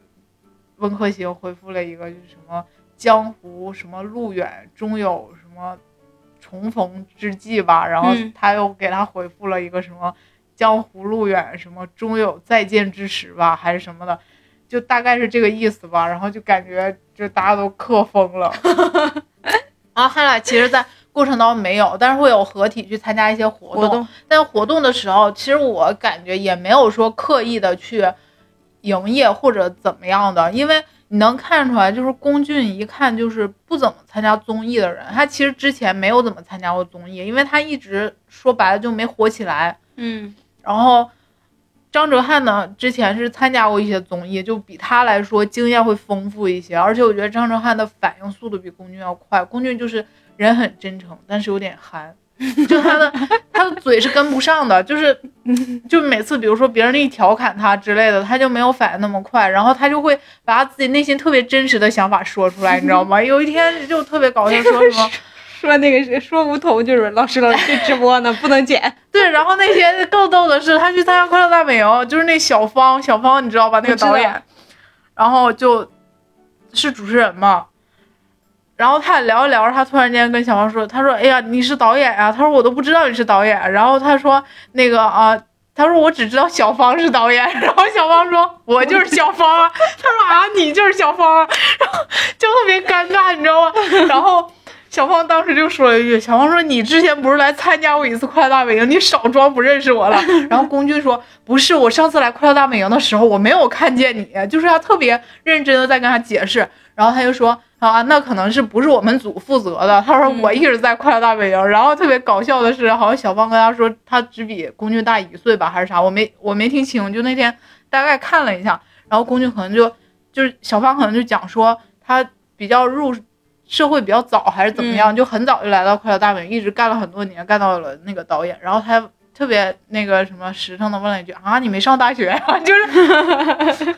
温客行回复了一个就是什么江湖什么路远，终有什么重逢之际吧，然后嗯他又给他回复了一个什么江湖路远，什么终有再见之时吧，还是什么的，就大概是这个意思吧。然后就感觉就大家都克疯了。然后他俩其实，在过程当中没有，但是会有合体去参加一些活动。活动但活动的时候，其实我感觉也没有说刻意的去营业或者怎么样的，因为你能看出来，就是龚俊一看就是不怎么参加综艺的人。他其实之前没有怎么参加过综艺，因为他一直说白了就没火起来。嗯然后张哲瀚呢，之前是参加过一些综艺，就比他来说经验会丰富一些。而且我觉得张哲瀚的反应速度比龚俊要快。龚俊就是人很真诚，但是有点憨，就他的他的嘴是跟不上的，就是就每次比如说别人一调侃他之类的，他就没有反应那么快，然后他就会把他自己内心特别真实的想法说出来，你知道吗？有一天就特别搞笑，说什么。说那个谁说梧桐就是老师老师这直播呢不能剪，对，然后那天更逗的是，他去参加《快乐大本营》，就是那小芳，小芳你知道吧？那个导演，然后就是主持人嘛。然后他俩聊着聊着，他突然间跟小芳说：“他说，哎呀，你是导演啊？”他说：“我都不知道你是导演。”然后他说：“那个啊，他说我只知道小芳是导演。”然后小芳说：“我就是小芳啊。”他说：“啊，你就是小芳啊。”然后就特别尴尬，你知道吗？然后。小芳当时就说了一句：“小芳说你之前不是来参加过一次快乐大本营，你少装不认识我了。” 然后龚俊说：“不是，我上次来快乐大本营的时候，我没有看见你。”就是他特别认真的在跟他解释。然后他就说：“啊，那可能是不是我们组负责的？”他说：“我一直在快乐大本营。”然后特别搞笑的是，好像小芳跟他说他只比龚俊大一岁吧，还是啥？我没我没听清，就那天大概看了一下。然后龚俊可能就就是小芳可能就讲说他比较入。社会比较早还是怎么样，就很早就来到快乐大本营，一直干了很多年，干到了那个导演。然后他特别那个什么实诚的问了一句：“啊，你没上大学呀、就是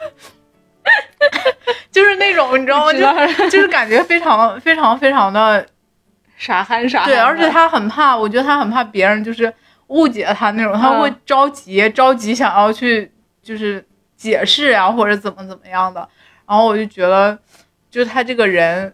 就是那种你知道吗？就就是感觉非常非常非常的傻憨傻憨对，而且他很怕，我觉得他很怕别人就是误解他那种，他会嗯着急、着急想要去就是解释呀、或者怎么怎么样的。然后我就觉得，就他这个人，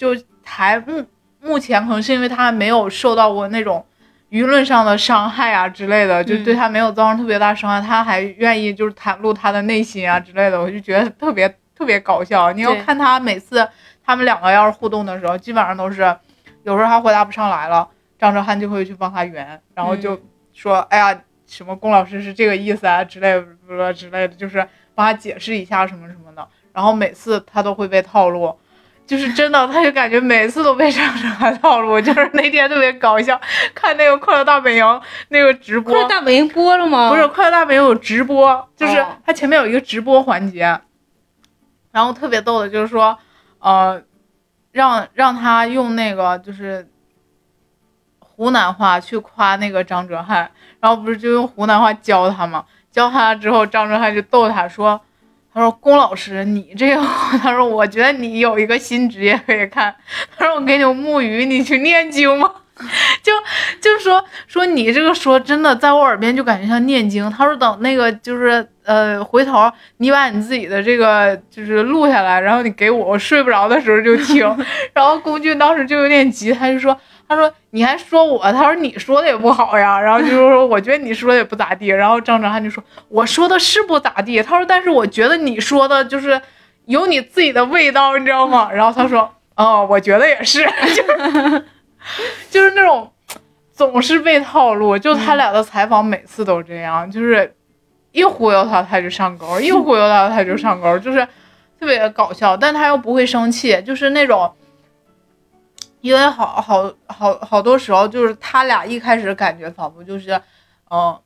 就还目目前可能是因为他还没有受到过那种舆论上的伤害啊之类的，就对他没有造成特别大伤害，他还愿意就是袒露他的内心啊之类的，我就觉得特别特别搞笑。你要看他每次他们两个要是互动的时候，基本上都是有时候他回答不上来了，张哲瀚就会去帮他圆，然后就说：“哎呀，什么龚老师是这个意思啊之类的之类的，就是帮他解释一下什么什么的。”然后每次他都会被套路。就是真的，他就感觉每次都被张哲瀚套路。就是那天特别搞笑，看那个《快乐大本营》那个直播，快乐大本营播了吗？不是《快乐大本营》有直播，就是哦它前面有一个直播环节，然后特别逗的，就是说，呃，让让他用那个就是湖南话去夸那个张哲瀚，然后不是就用湖南话教他嘛？教他之后，张哲瀚就逗他说。他说：“龚老师，你这个，他说我觉得你有一个新职业可以看。他说我给你木鱼，你去念经吗？就就说说你这个说真的，在我耳边就感觉像念经。他说等那个就是呃，回头你把你自己的这个就是录下来，然后你给我，我睡不着的时候就听。然后龚俊当时就有点急，他就说。”他说：“你还说我？他说你说的也不好呀。然后就是说，我觉得你说的也不咋地。然后张哲瀚就说：我说的是不咋地。他说，但是我觉得你说的就是有你自己的味道，你知道吗？然后他说：哦，我觉得也是，就是就是那种总是被套路。就他俩的采访每次都这样，就是一忽悠他他就上钩，一忽悠他他就上钩，就是特别搞笑，但他又不会生气，就是那种。因为好好好好多时候，就是他俩一开始感觉仿佛就是，嗯、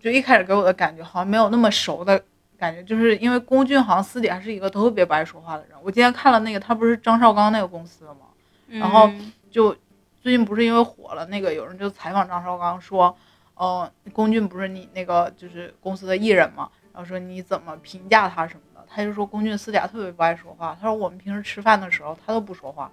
就一开始给我的感觉好像没有那么熟的感觉，就是因为龚俊好像私底下是一个特别不爱说话的人。我今天看了那个，他不是张绍刚那个公司的吗？然后嗯就最近不是因为火了，那个有人就采访张绍刚说，呃，龚俊不是你那个就是公司的艺人嘛，然后说你怎么评价他什么的，他就说龚俊私底下特别不爱说话，他说我们平时吃饭的时候他都不说话，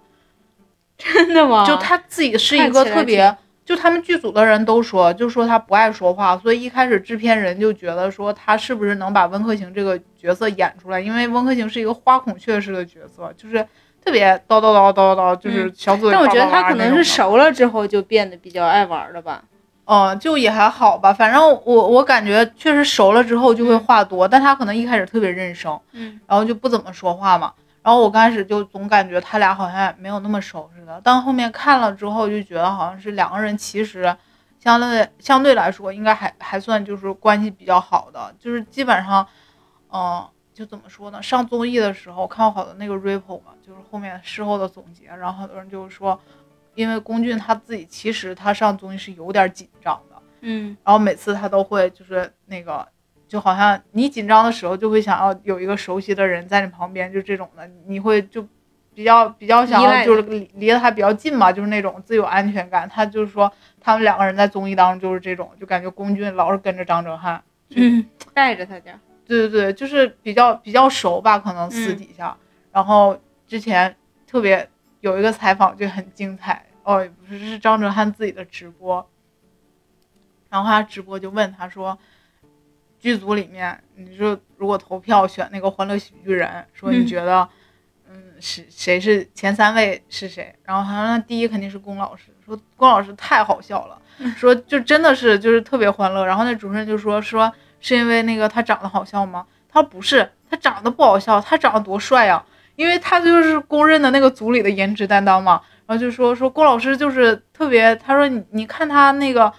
真的吗？就他自己是一个特别，就他们剧组的人都说，就说他不爱说话，所以一开始制片人就觉得说他是不是能把温客行这个角色演出来，因为温客行是一个花孔雀式的角色，就是特别叨叨叨叨叨，就是小嘴、嗯但我觉得他可能是是。熟了之后就变得比较爱玩了吧。嗯，就也还好吧，反正我我感觉确实熟了之后就会话多，但他可能一开始特别认生，嗯然后就不怎么说话嘛。然后我刚开始就总感觉他俩好像也没有那么熟似的，但后面看了之后就觉得好像是两个人其实相对相对来说应该还还算就是关系比较好的，就是基本上，嗯、就怎么说呢？上综艺的时候看过好的那个 ripple 嘛，就是后面事后的总结，然后很多人就是说，因为龚俊他自己其实他上综艺是有点紧张的。嗯然后每次他都会就是那个，就好像你紧张的时候就会想要有一个熟悉的人在你旁边，就这种的，你会就比较比较想要就是离离得他比较近嘛，就是那种自有安全感。他就是说他们两个人在综艺当中就是这种，就感觉龚俊老是跟着张哲瀚，嗯，带着他点儿。对对对，就是比较比较熟吧，可能私底下。然后之前特别有一个采访就很精彩哦，不是是张哲瀚自己的直播，然后他直播就问他说，剧组里面你说如果投票选那个欢乐喜剧人，说你嗯觉得嗯是谁是前三位是谁？然后他说那第一肯定是龚老师，说龚老师太好笑了，说就真的是就是特别欢乐。然后那主持人就说说是因为那个他长得好笑吗？他说不是，他长得不好笑，他长得多帅呀、因为他就是公认的那个组里的颜值担当嘛。然后就说说龚老师就是特别，他说你你看他那个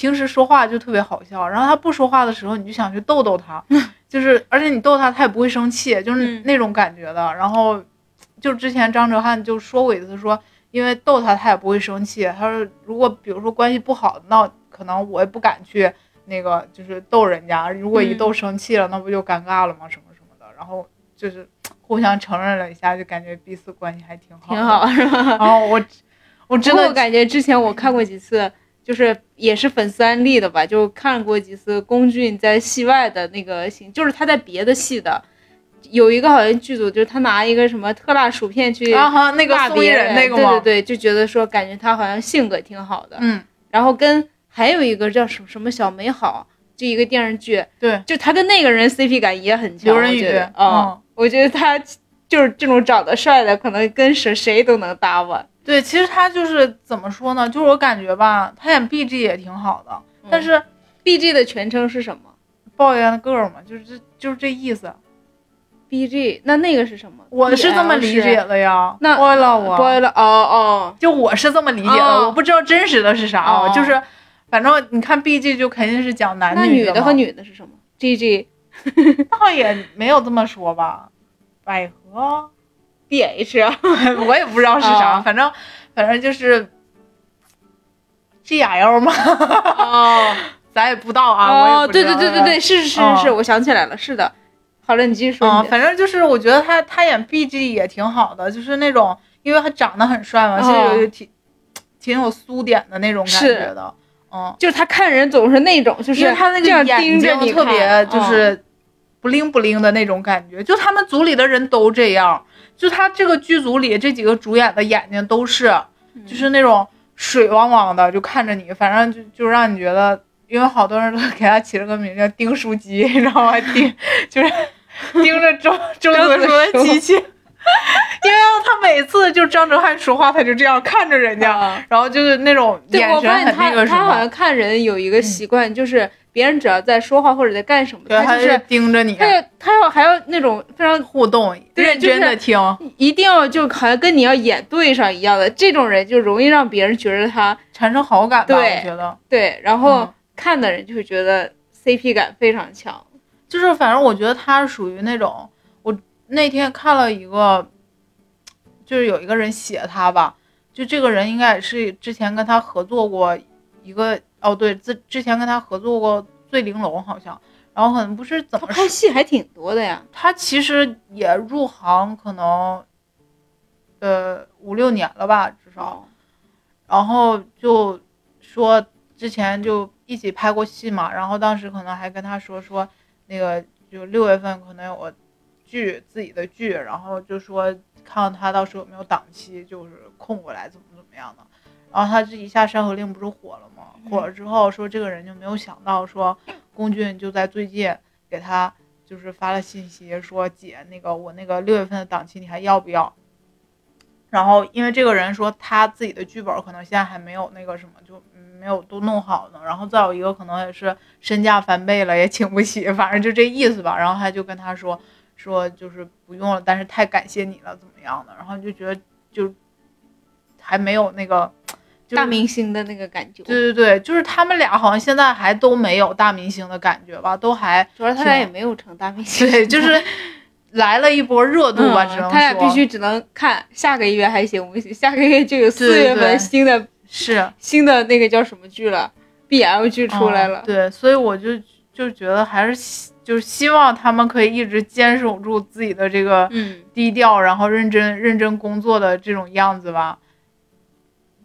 平时说话就特别好笑，然后他不说话的时候你就想去逗逗他，就是而且你逗他他也不会生气，就是嗯那种感觉的。然后就之前张哲瀚就说过一次说。因为逗他，他也不会生气。他说，如果比如说关系不好，那可能我也不敢去那个就是逗人家。如果一嗯逗生气了，那不就尴尬了吗？什么什么的。然后就是互相承认了一下，就感觉彼此关系还挺好。挺 好，。是吧？然后我我真的 我感觉之前我看过几次，就是也是粉丝安利的吧，就看过几次龚俊在戏外的那个戏，就是他在别的戏的，有一个好像剧组就是他拿一个什么特辣薯片去啊哈，那个宋艺骂别人那个吗？对对对，就觉得说感觉他好像性格挺好的，嗯，然后跟还有一个叫什么什么小美好，就一个电视剧，对，就他跟那个人 CP 感也很强，刘仁宇我觉得啊、嗯我觉得他就是这种长得帅的，可能跟谁谁都能搭吧。对，其实他就是怎么说呢？就是我感觉吧，他演 BG 也挺好的，但是 BG 的全称是什么抱怨 girl 嘛，就是这就是这意思。？BG 那那个是什么？我是这么理解的呀。那 love 哦哦，就我是这么理解的，哦我不知道真实的是啥啊，哦就是反正你看 B G 就肯定是讲男女的那女的和女的是什么？GG 倒也没有这么说吧，百合 BH 啊 我也不知道是啥，哦反正反正就是 G L 嘛，哦。咱也不知道啊，哦，对对对对对，是是是我想起来了，是的。好了，你继续说嗯，反正就是我觉得他他演 B G 也挺好的，就是那种因为他长得很帅嘛，哦。其实有挺挺有苏点的那种感觉的，嗯。就是他看人总是那种，就是他那个眼睛特别就是不灵不灵的那种感觉，就他们组里的人都这样，就他这个剧组里这几个主演的眼睛都是，嗯就是那种水汪汪的，就看着你，反正就就让你觉得，因为好多人都给他起了个名叫“丁书机”，你知道吗？丁就是 盯着周周子舒的机器，因为他每次就张哲瀚说话，他就这样看着人家。啊然后就是那种对，眼神很那个什么他好像，看人有一个习惯，就是别人只要在说话或者在干什么，对，他他就是盯着你他要他要还要那种非常互动，认真的听。一定要就好像跟你要演对上一样的，这种人就容易让别人觉得他产生好感吧，对我觉得。对，然后嗯看的人就会觉得 CP 感非常强。就是反正我觉得他属于那种，我那天看了一个，就是有一个人写他吧，就这个人应该也是之前跟他合作过一个，哦对，之之前跟他合作过《醉玲珑》好像，然后可能不是怎他么拍戏还挺多的呀。他其实也入行可能，呃五六年了吧，至少。然后就说之前就一起拍过戏嘛，然后当时可能还跟他说说那个就六月份可能有个剧自己的剧，然后就说看看他到时候有没有档期，就是空过来怎么怎么样的。然后他这一下《山河令》不是火了吗？火了之后说这个人就没有想到说龚俊就在最近给他就是发了信息说姐那个我那个六月份的档期你还要不要？然后因为这个人说他自己的剧本可能现在还没有那个什么，就没有都弄好呢。然后再有一个可能也是身价翻倍了，也请不起，反正就这意思吧。然后他就跟他说说就是不用了，但是太感谢你了，怎么样的？然后就觉得就还没有那个。就是大明星的那个感觉，对对对，就是他们俩好像现在还都没有大明星的感觉吧，都还主要他俩也没有成大明星，对，就是来了一波热度吧，嗯只能说他俩必须只能看下个月还行不行？下个月就有四月份新的是新的那个叫什么剧了，BL 剧出来了。嗯对，所以我就就觉得还是希就是希望他们可以一直坚守住自己的这个嗯，低调，然后认真认真工作的这种样子吧。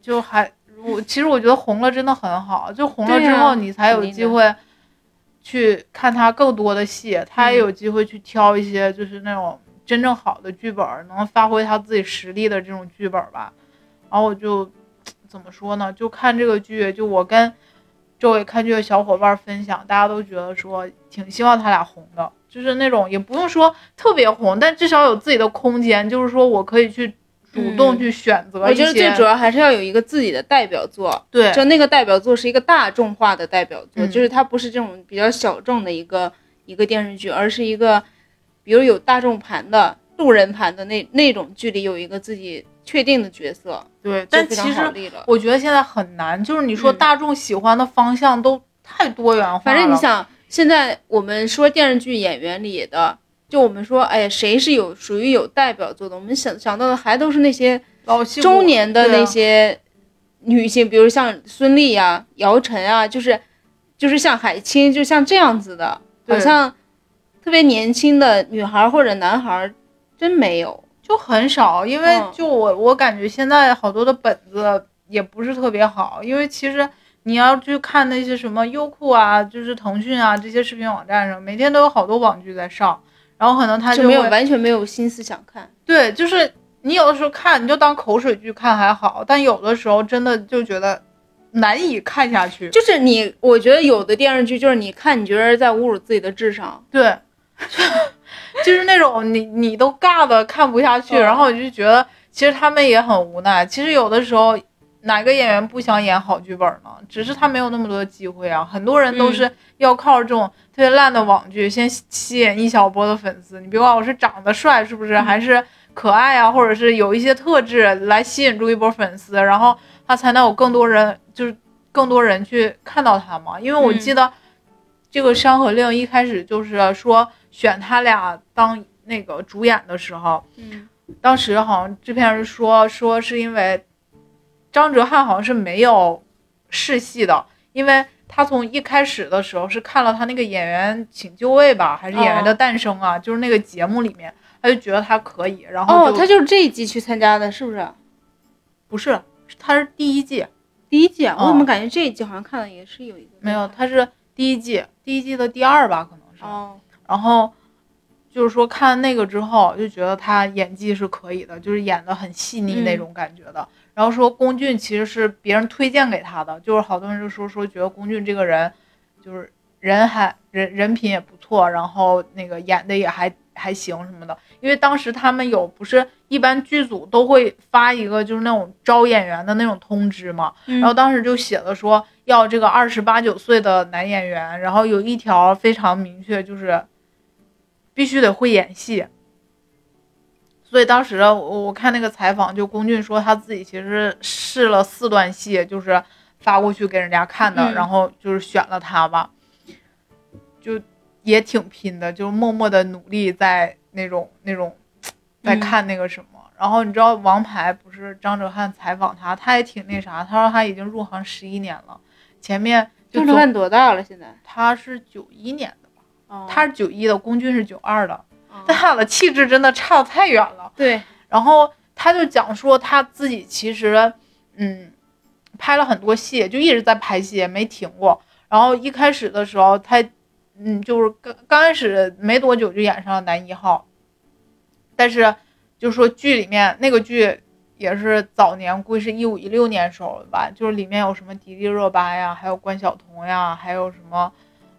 就还我其实我觉得红了真的很好，就红了之后你才有机会去看他更多的戏，他也嗯有机会去挑一些就是那种真正好的剧本，能发挥他自己实力的这种剧本吧。然后我就怎么说呢？就看这个剧，就我跟周围看剧的小伙伴分享，大家都觉得说挺希望他俩红的，就是那种也不用说特别红，但至少有自己的空间，就是说我可以去主动嗯去选择我觉。得最主要还是要有一个自己的代表作，对就那个代表作是一个大众化的代表作，嗯就是它不是这种比较小众的一个一个电视剧，而是一个比如有大众盘的、路人盘的那那种剧里有一个自己确定的角色，对，但其实。我觉得现在很难，就是你说嗯大众喜欢的方向都太多元化了。反正你，想，现在我们说电视剧演员里的，就我们说，哎，谁是有属于有代表作的？我们想想到的还都是那些老戏中年的那些女性，比如像孙俪呀、姚晨啊，就是就是像海清，就像这样子的，好像特别年轻的女孩或者男孩真没有。就很少，因为嗯。就我我感觉现在好多的本子也不是特别好，因为其实你要去看那些什么优酷啊，就是腾讯啊这些视频网站上，每天都有好多网剧在上，然后可能他就没有完全没有心思想看，对，就是你有的时候看你就当口水剧看还好，但有的时候真的就觉得难以看下去。就是你，我觉得有的电视剧就是你看，你觉得在侮辱自己的智商，对，就是那种你你都尬的看不下去，嗯然后我就觉得其实他们也很无奈。其实有的时候哪个演员不想演好剧本呢？只是他没有那么多的机会啊。很多人都是要靠这种特别烂的网剧先吸引一小波的粉丝。你别管我是长得帅是不是，还是可爱啊，或者是有一些特质来吸引住一波粉丝，然后他才能有更多人就是更多人去看到他嘛。因为我嗯记得。这个《山河令》一开始就是说选他俩当那个主演的时候，嗯当时好像制片人说说是因为张哲瀚好像是没有试戏的，因为他从一开始的时候是看了他那个演员请就位吧，还是演员的诞生啊，就是那个节目里面，他就觉得他可以，然后哦，他就是这一季去参加的，是不是？不是，他是第一季，第一季啊，我怎哦么感觉这一季好像看的也是有一个没有，他是第一季，第一季的第二吧，可能是。哦，然后就是说看那个之后就觉得他演技是可以的，就是演的很细腻嗯那种感觉的。然后说龚俊其实是别人推荐给他的，就是好多人就说说觉得龚俊这个人就是人还人人品也不错，然后那个演的也还还行什么的。因为当时他们有不是一般剧组都会发一个就是那种招演员的那种通知嘛，然然后当时就写了说要这个二十八九岁的男演员，然后有一条非常明确，就是必须得会演戏。所以当时我我看那个采访，就龚俊说他自己其实试了四段戏，就是发过去给人家看的，嗯然后就是选了他吧。就也挺拼的，就默默的努力在那种那种在嗯看那个什么。然后你知道王牌不是张哲瀚采访他，他也挺那啥，他说他已经入行十一年了，前面张哲瀚多大了？现在？他是九一年哦他是九一的，龚俊是九二的，哦但他俩的气质真的差的太远了。对，然后他就讲说他自己其实，嗯，拍了很多戏，就一直在拍戏，没停过。然后一开始的时候，他，嗯，就是刚刚开始没多久就演上了男一号，但是就是说剧里面那个剧也是早年估计是一五一六年时候吧，就是里面有什么迪丽热巴呀，还有关晓彤呀，还有什么，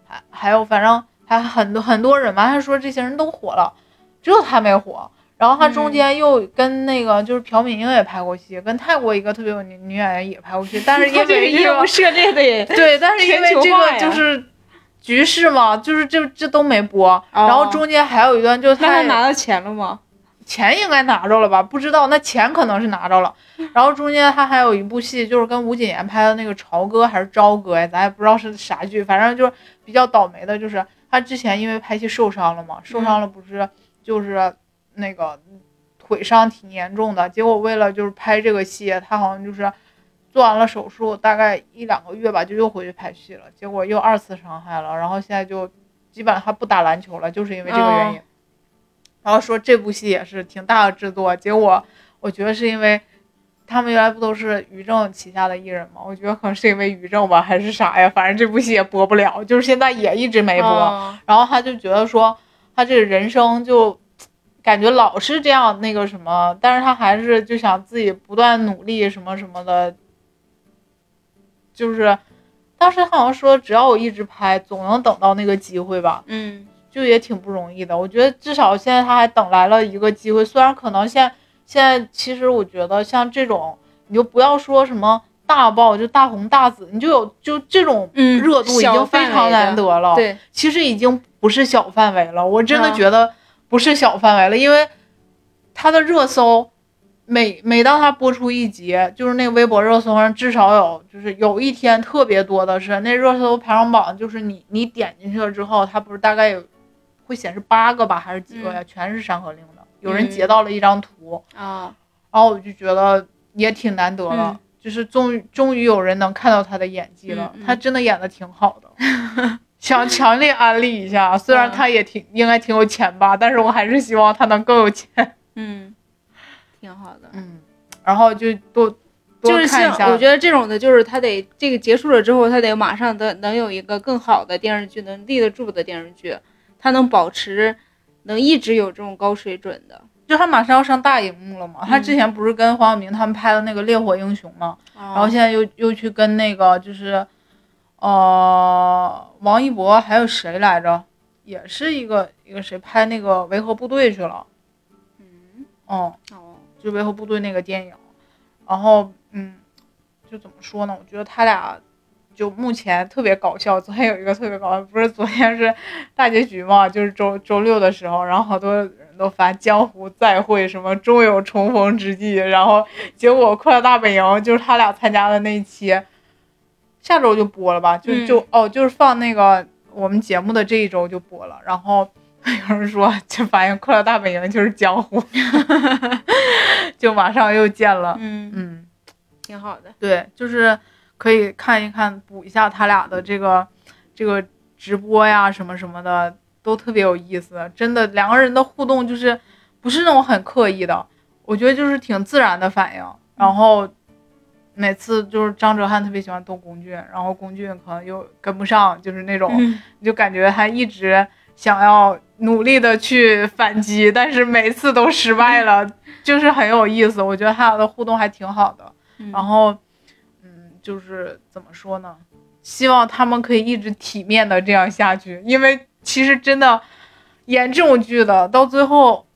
还还有反正还很多很多人嘛，他说这些人都火了，只有他没火。然后他中间又跟那个就是朴敏英也拍过戏，跟泰国一个特别有女女演员也拍过戏，但是因 为业务涉猎的也 对，但是因为这个就是局势嘛，就是这这都没播。然后中间还有一段就他他拿到钱了吗？钱应该拿着了吧？不知道，那钱可能是拿着了。然后中间他还有一部戏，就是跟吴谨言拍的那个《朝歌》还是《朝歌》呀，咱也不知道是啥剧，反正就是比较倒霉的，就是他之前因为拍戏受伤了嘛，受伤了不是就是那个腿伤挺严重的，结果为了就是拍这个戏，他好像就是做完了手术，大概一两个月吧，就又回去拍戏了，结果又二次伤害了，然后现在就基本上他不打篮球了，就是因为这个原因。然后说这部戏也是挺大的制作，结果我觉得是因为他们原来不都是于正旗下的艺人吗？我觉得可能是因为于正吧，还是啥呀？反正这部戏也播不了，就是现在也一直没播。哦然后他就觉得说他这个人生就感觉老是这样那个什么，但是他还是就想自己不断努力什么什么的，就是当时好像说只要我一直拍，总能等到那个机会吧。嗯就也挺不容易的。我觉得至少现在他还等来了一个机会，虽然可能现在现在其实我觉得像这种，你就不要说什么大爆，就大红大紫，你就有就这种嗯热度已经非常难得了。对，其实已经不是小范围了，我真的啊觉得不是小范围了，因为它的热搜。每每当它播出一集，就是那个微博热搜上至少有，就是有一天特别多的是那热搜排行榜，就是你你点进去了之后，它不是大概有会显示八个吧，还是几个呀？全是《山河令》的，有人截嗯到了一张图，啊，然后我就觉得也挺难得了，嗯就是终于终于有人能看到他的演技了，他真的演的挺好的，想 强烈安利一下。虽然嗯他也挺应该挺有钱吧，但是我还是希望他能更有钱。嗯，挺好的。嗯，然后就多多就是看一下，像我觉得这种的，就是他得这个结束了之后，他得马上得能有一个更好的电视剧，能立得住的电视剧，他能保持，能一直有这种高水准的。就他马上要上大荧幕了嘛。他嗯之前不是跟黄晓明他们拍的那个《烈火英雄》嘛？然然后现在又又去跟那个就是，呃，王一博还有谁来着？也是一个一个谁拍那个维和部队去了。嗯嗯，哦，就维和部队那个电影。然后嗯，就怎么说呢？我觉得他俩就目前特别搞笑。昨天有一个特别搞笑，不是昨天是大结局嘛，就是周周六的时候，然后好多人都发江湖再会，什么终有重逢之际，然后结果《快乐大本营》就是他俩参加的那一期，下周就播了吧？就嗯就、哦，就是放那个我们节目的这一周就播了，然后。有人说，就发现《快乐大本营》就是江湖，就马上又见了。嗯，嗯，挺好的。对，就是可以看一看，补一下他俩的这个这个直播呀，什么什么的，都特别有意思。真的，两个人的互动就是不是那种很刻意的，我觉得就是挺自然的反应。然后每次就是张哲瀚特别喜欢逗龚俊，然后龚俊可能又跟不上，就是那种。嗯你就感觉他一直想要努力的去反击，但是每次都失败了，就是很有意思。我觉得他俩的互动还挺好的。嗯然后，嗯，就是怎么说呢？希望他们可以一直体面的这样下去，因为其实真的演这种剧的，到最后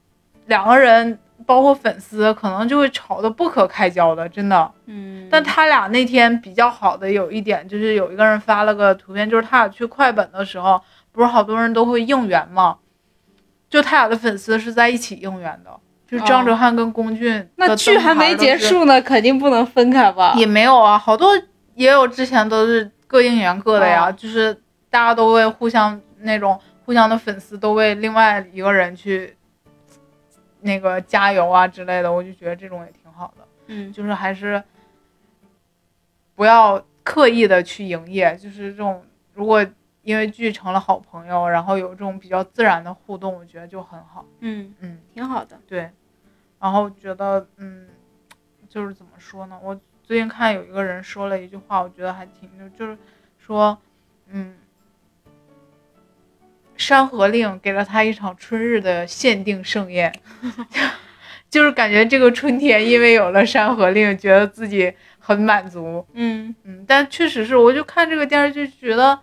两个人包括粉丝可能就会吵得不可开交的，真的。嗯，但他俩那天比较好的有一点，就是有一个人发了个图片，就是他俩去快本的时候，不是好多人都会应援嘛？就他俩的粉丝是在一起应援的，就是张哲瀚跟龚俊的那剧还没结束呢，肯定不能分开吧？也没有啊，好多也有之前都是各应援各的呀，哦就是大家都为互相那种互相的粉丝都为另外一个人去那个加油啊之类的，我就觉得这种也挺好的。嗯就是还是不要刻意的去营业，就是这种如果因为剧成了好朋友，然后有这种比较自然的互动，我觉得就很好。嗯，嗯，挺好的。对。然后觉得嗯，就是怎么说呢？我最近看有一个人说了一句话，我觉得还挺就就是说，嗯。《山河令》给了他一场春日的限定盛宴，就是感觉这个春天因为有了《山河令》，觉得自己很满足。嗯嗯，但确实是，我就看这个电视剧觉得，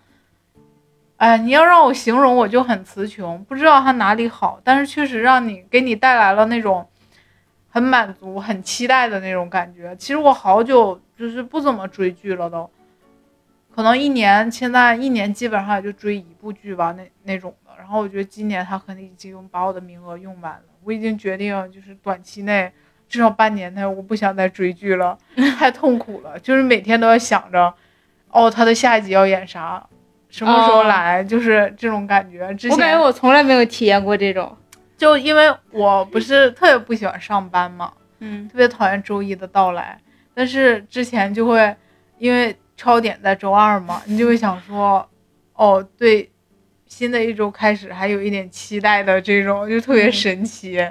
哎，你要让我形容，我就很词穷，不知道它哪里好，但是确实让你给你带来了那种很满足、很期待的那种感觉。其实我好久就是不怎么追剧了都。可能一年，现在一年基本上也就追一部剧吧，那那种的。然后我觉得今年他可能已经把我的名额用完了，我已经决定就是短期内，至少半年内我不想再追剧了，太痛苦了。就是每天都要想着，哦，他的下一集要演啥，什么时候来，就是这种感觉。之前我感觉我从来没有体验过这种。就因为我不是特别不喜欢上班嘛，嗯特别讨厌周一的到来，但是之前就会因为。超点在周二嘛，你就会想说，哦，对，新的一周开始还有一点期待的这种，就特别神奇。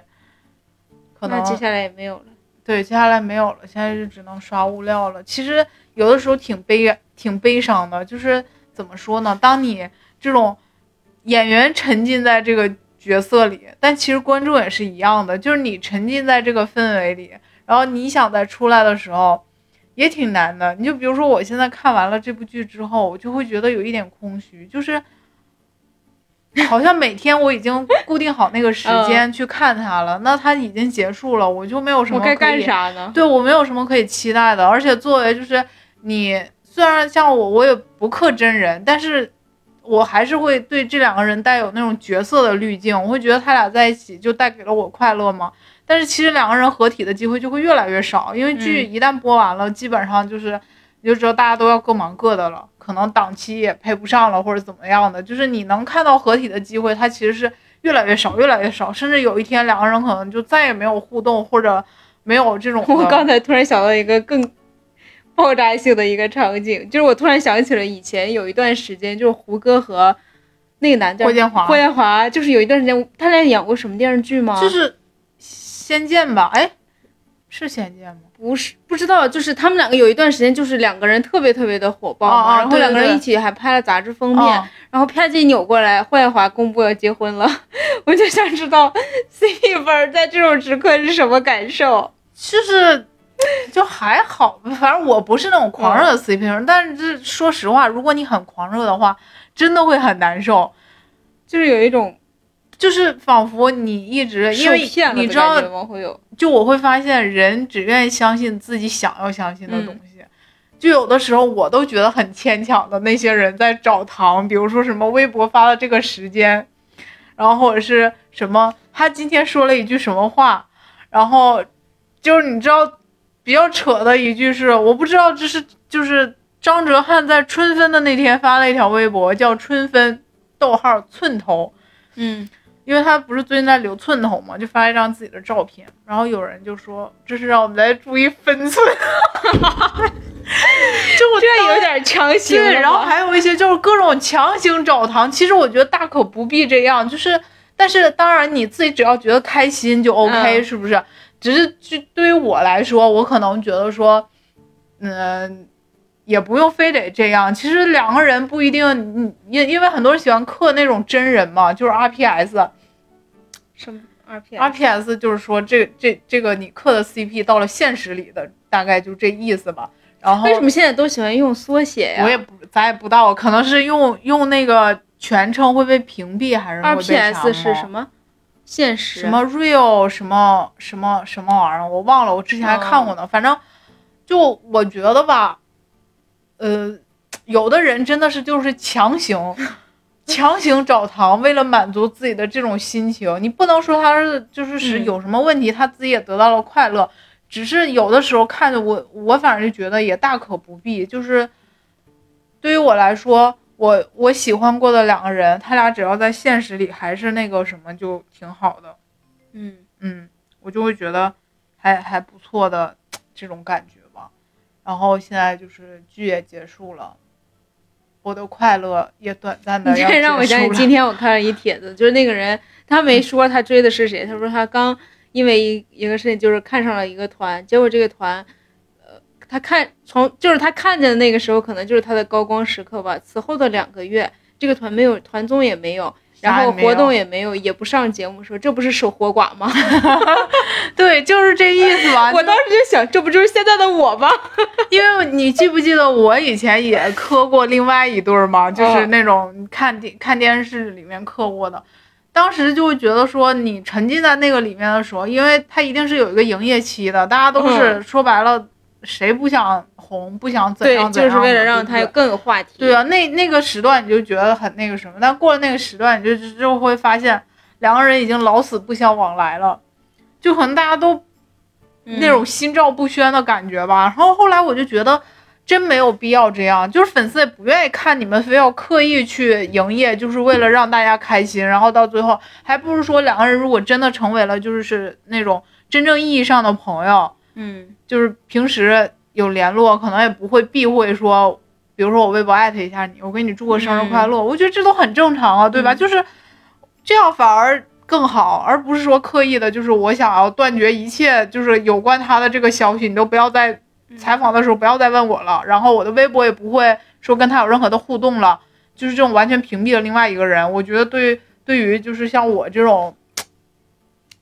可能接下来也没有了。对，接下来没有了，现在就只能刷物料了。其实有的时候挺悲，挺悲伤的。就是怎么说呢？当你这种演员沉浸在这个角色里，但其实观众也是一样的，就是你沉浸在这个氛围里，然后你想再出来的时候。也挺难的，你就比如说，我现在看完了这部剧之后，我就会觉得有一点空虚，就是好像每天我已经固定好那个时间去看它了，那它已经结束了，我就没有什么该干啥呢？对我没有什么可以期待的，而且作为就是你，虽然像我，我也不刻真人，但是我还是会对这两个人带有那种角色的滤镜，我会觉得他俩在一起就带给了我快乐吗？但是其实两个人合体的机会就会越来越少，因为剧一旦播完了，基本上就是你就知道大家都要各忙各的了，可能档期也配不上了或者怎么样的，就是你能看到合体的机会，它其实是越来越少，越来越少，甚至有一天两个人可能就再也没有互动或者没有这种。我刚才突然想到一个更爆炸性的一个场景，就是我突然想起了以前有一段时间，就是胡歌和那个男叫霍建华，霍建华就是有一段时间他俩演过什么电视剧吗？就是。仙剑吧，哎，是仙剑吗？不是，不知道。就是他们两个有一段时间，就是两个人特别特别的火爆嘛，然后两个人一起还拍了杂志封面，然后啪叽扭过来，霍建华公布要结婚了，我就想知道 CP 粉在这种时刻是什么感受。就是 就还好，反正我不是那种狂热的 CP 粉，但是这说实话，如果你很狂热的话，真的会很难受，就是有一种。就是仿佛你一直因为你知道，就我会发现人只愿意相信自己想要相信的东西。就有的时候我都觉得很牵强的那些人在找糖，比如说什么微博发的这个时间，然后或者是什么他今天说了一句什么话，然后就是你知道比较扯的一句是我不知道这是就是张哲瀚在春分的那天发了一条微博，叫春分逗号寸头，嗯。因为他不是最近在留寸头嘛，就发一张自己的照片，然后有人就说这是让我们来注意分寸，就我这有点强行。对，然后还有一些就是各种强行找糖，其实我觉得大可不必这样，就是但是当然你自己只要觉得开心就 OK，是不是？只是就对于我来说，我可能觉得说，嗯。也不用非得这样，其实两个人不一定，因因为很多人喜欢刻那种真人嘛，就是 R P S，什么 R P R P S 就是说这这这个你刻的 C P 到了现实里的大概就这意思吧。然后为什么现在都喜欢用缩写呀？我也不咱也不知道，可能是用用那个全称会被屏蔽还是是什么？现实什么 real 什么什么什么玩意儿？我忘了，我之前还看过呢。反正就我觉得吧。呃，有的人真的是就是强行，强行找糖，为了满足自己的这种心情。你不能说他是就是是有什么问题，他自己也得到了快乐。只是有的时候看着我，我反正就觉得也大可不必。就是对于我来说，我我喜欢过的两个人，他俩只要在现实里还是那个什么，就挺好的。嗯嗯，我就会觉得还还不错的这种感觉吧。然后现在就是剧也结束了，我的快乐也短暂的你这让我想起今天我看了一帖子，就是那个人他没说他追的是谁，他说他刚因为一一个事情就是看上了一个团，结果这个团，呃，他看从就是他看见的那个时候可能就是他的高光时刻吧。此后的两个月，这个团没有团综也没有，然后活动也没有，也不上节目，说这不是守活寡吗？对，就是这意思吧。我当时就想，这不就是现在的我吗？因为你记不记得我以前也磕过另外一对儿吗？就是那种看电看电视里面磕过的。当时就会觉得说，你沉浸在那个里面的时候，因为它一定是有一个营业期的，大家都是说白了，谁不想红，不想怎样怎样，就是为了让他更有话题。对啊，那那个时段你就觉得很那个什么，但过了那个时段，你就就会发现两个人已经老死不相往来了，就可能大家都那种心照不宣的感觉吧。然后后来我就觉得。真没有必要这样，就是粉丝也不愿意看你们，非要刻意去营业，就是为了让大家开心，然后到最后还不如说两个人如果真的成为了就是是那种真正意义上的朋友，嗯，就是平时有联络，可能也不会避讳说，比如说我微博艾特一下你，我给你祝个生日快乐，我觉得这都很正常啊，对吧？就是这样反而更好，而不是说刻意的，就是我想要断绝一切，就是有关他的这个消息，你都不要再。采访的时候不要再问我了，然后我的微博也不会说跟他有任何的互动了，就是这种完全屏蔽了另外一个人。我觉得对对于就是像我这种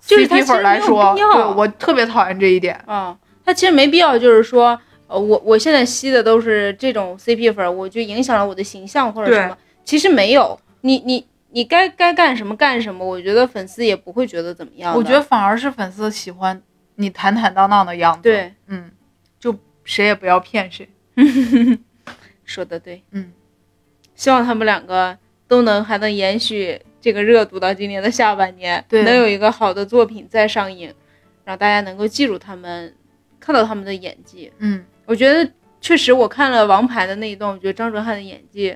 ，CP 粉来说，对我特别讨厌这一点。啊，他其实没必要，就是说，呃，我我现在吸的都是这种 CP 粉，我就影响了我的形象或者什么。其实没有，你你你该该干什么干什么，我觉得粉丝也不会觉得怎么样。我觉得反而是粉丝喜欢你坦坦荡荡的样子。对，嗯。就谁也不要骗谁，说的对，嗯，希望他们两个都能还能延续这个热度到今年的下半年，对，能有一个好的作品再上映，让大家能够记住他们，看到他们的演技，嗯，我觉得确实我看了《王牌》的那一段，我觉得张哲瀚的演技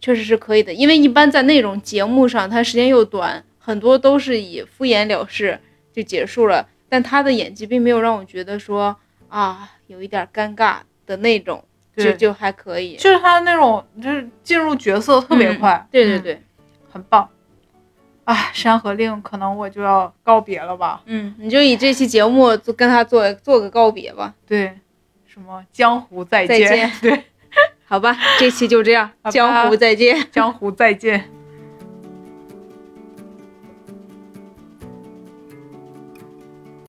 确实是可以的，因为一般在那种节目上，他时间又短，很多都是以敷衍了事就结束了，但他的演技并没有让我觉得说啊。有一点尴尬的那种，就就还可以，就是他那种，就是进入角色特别快，对对对，很棒。啊，《山河令》可能我就要告别了吧？嗯，你就以这期节目做跟他做做个告别吧。对，什么江湖再见？对，好吧，这期就这样，江湖再见，江湖再见。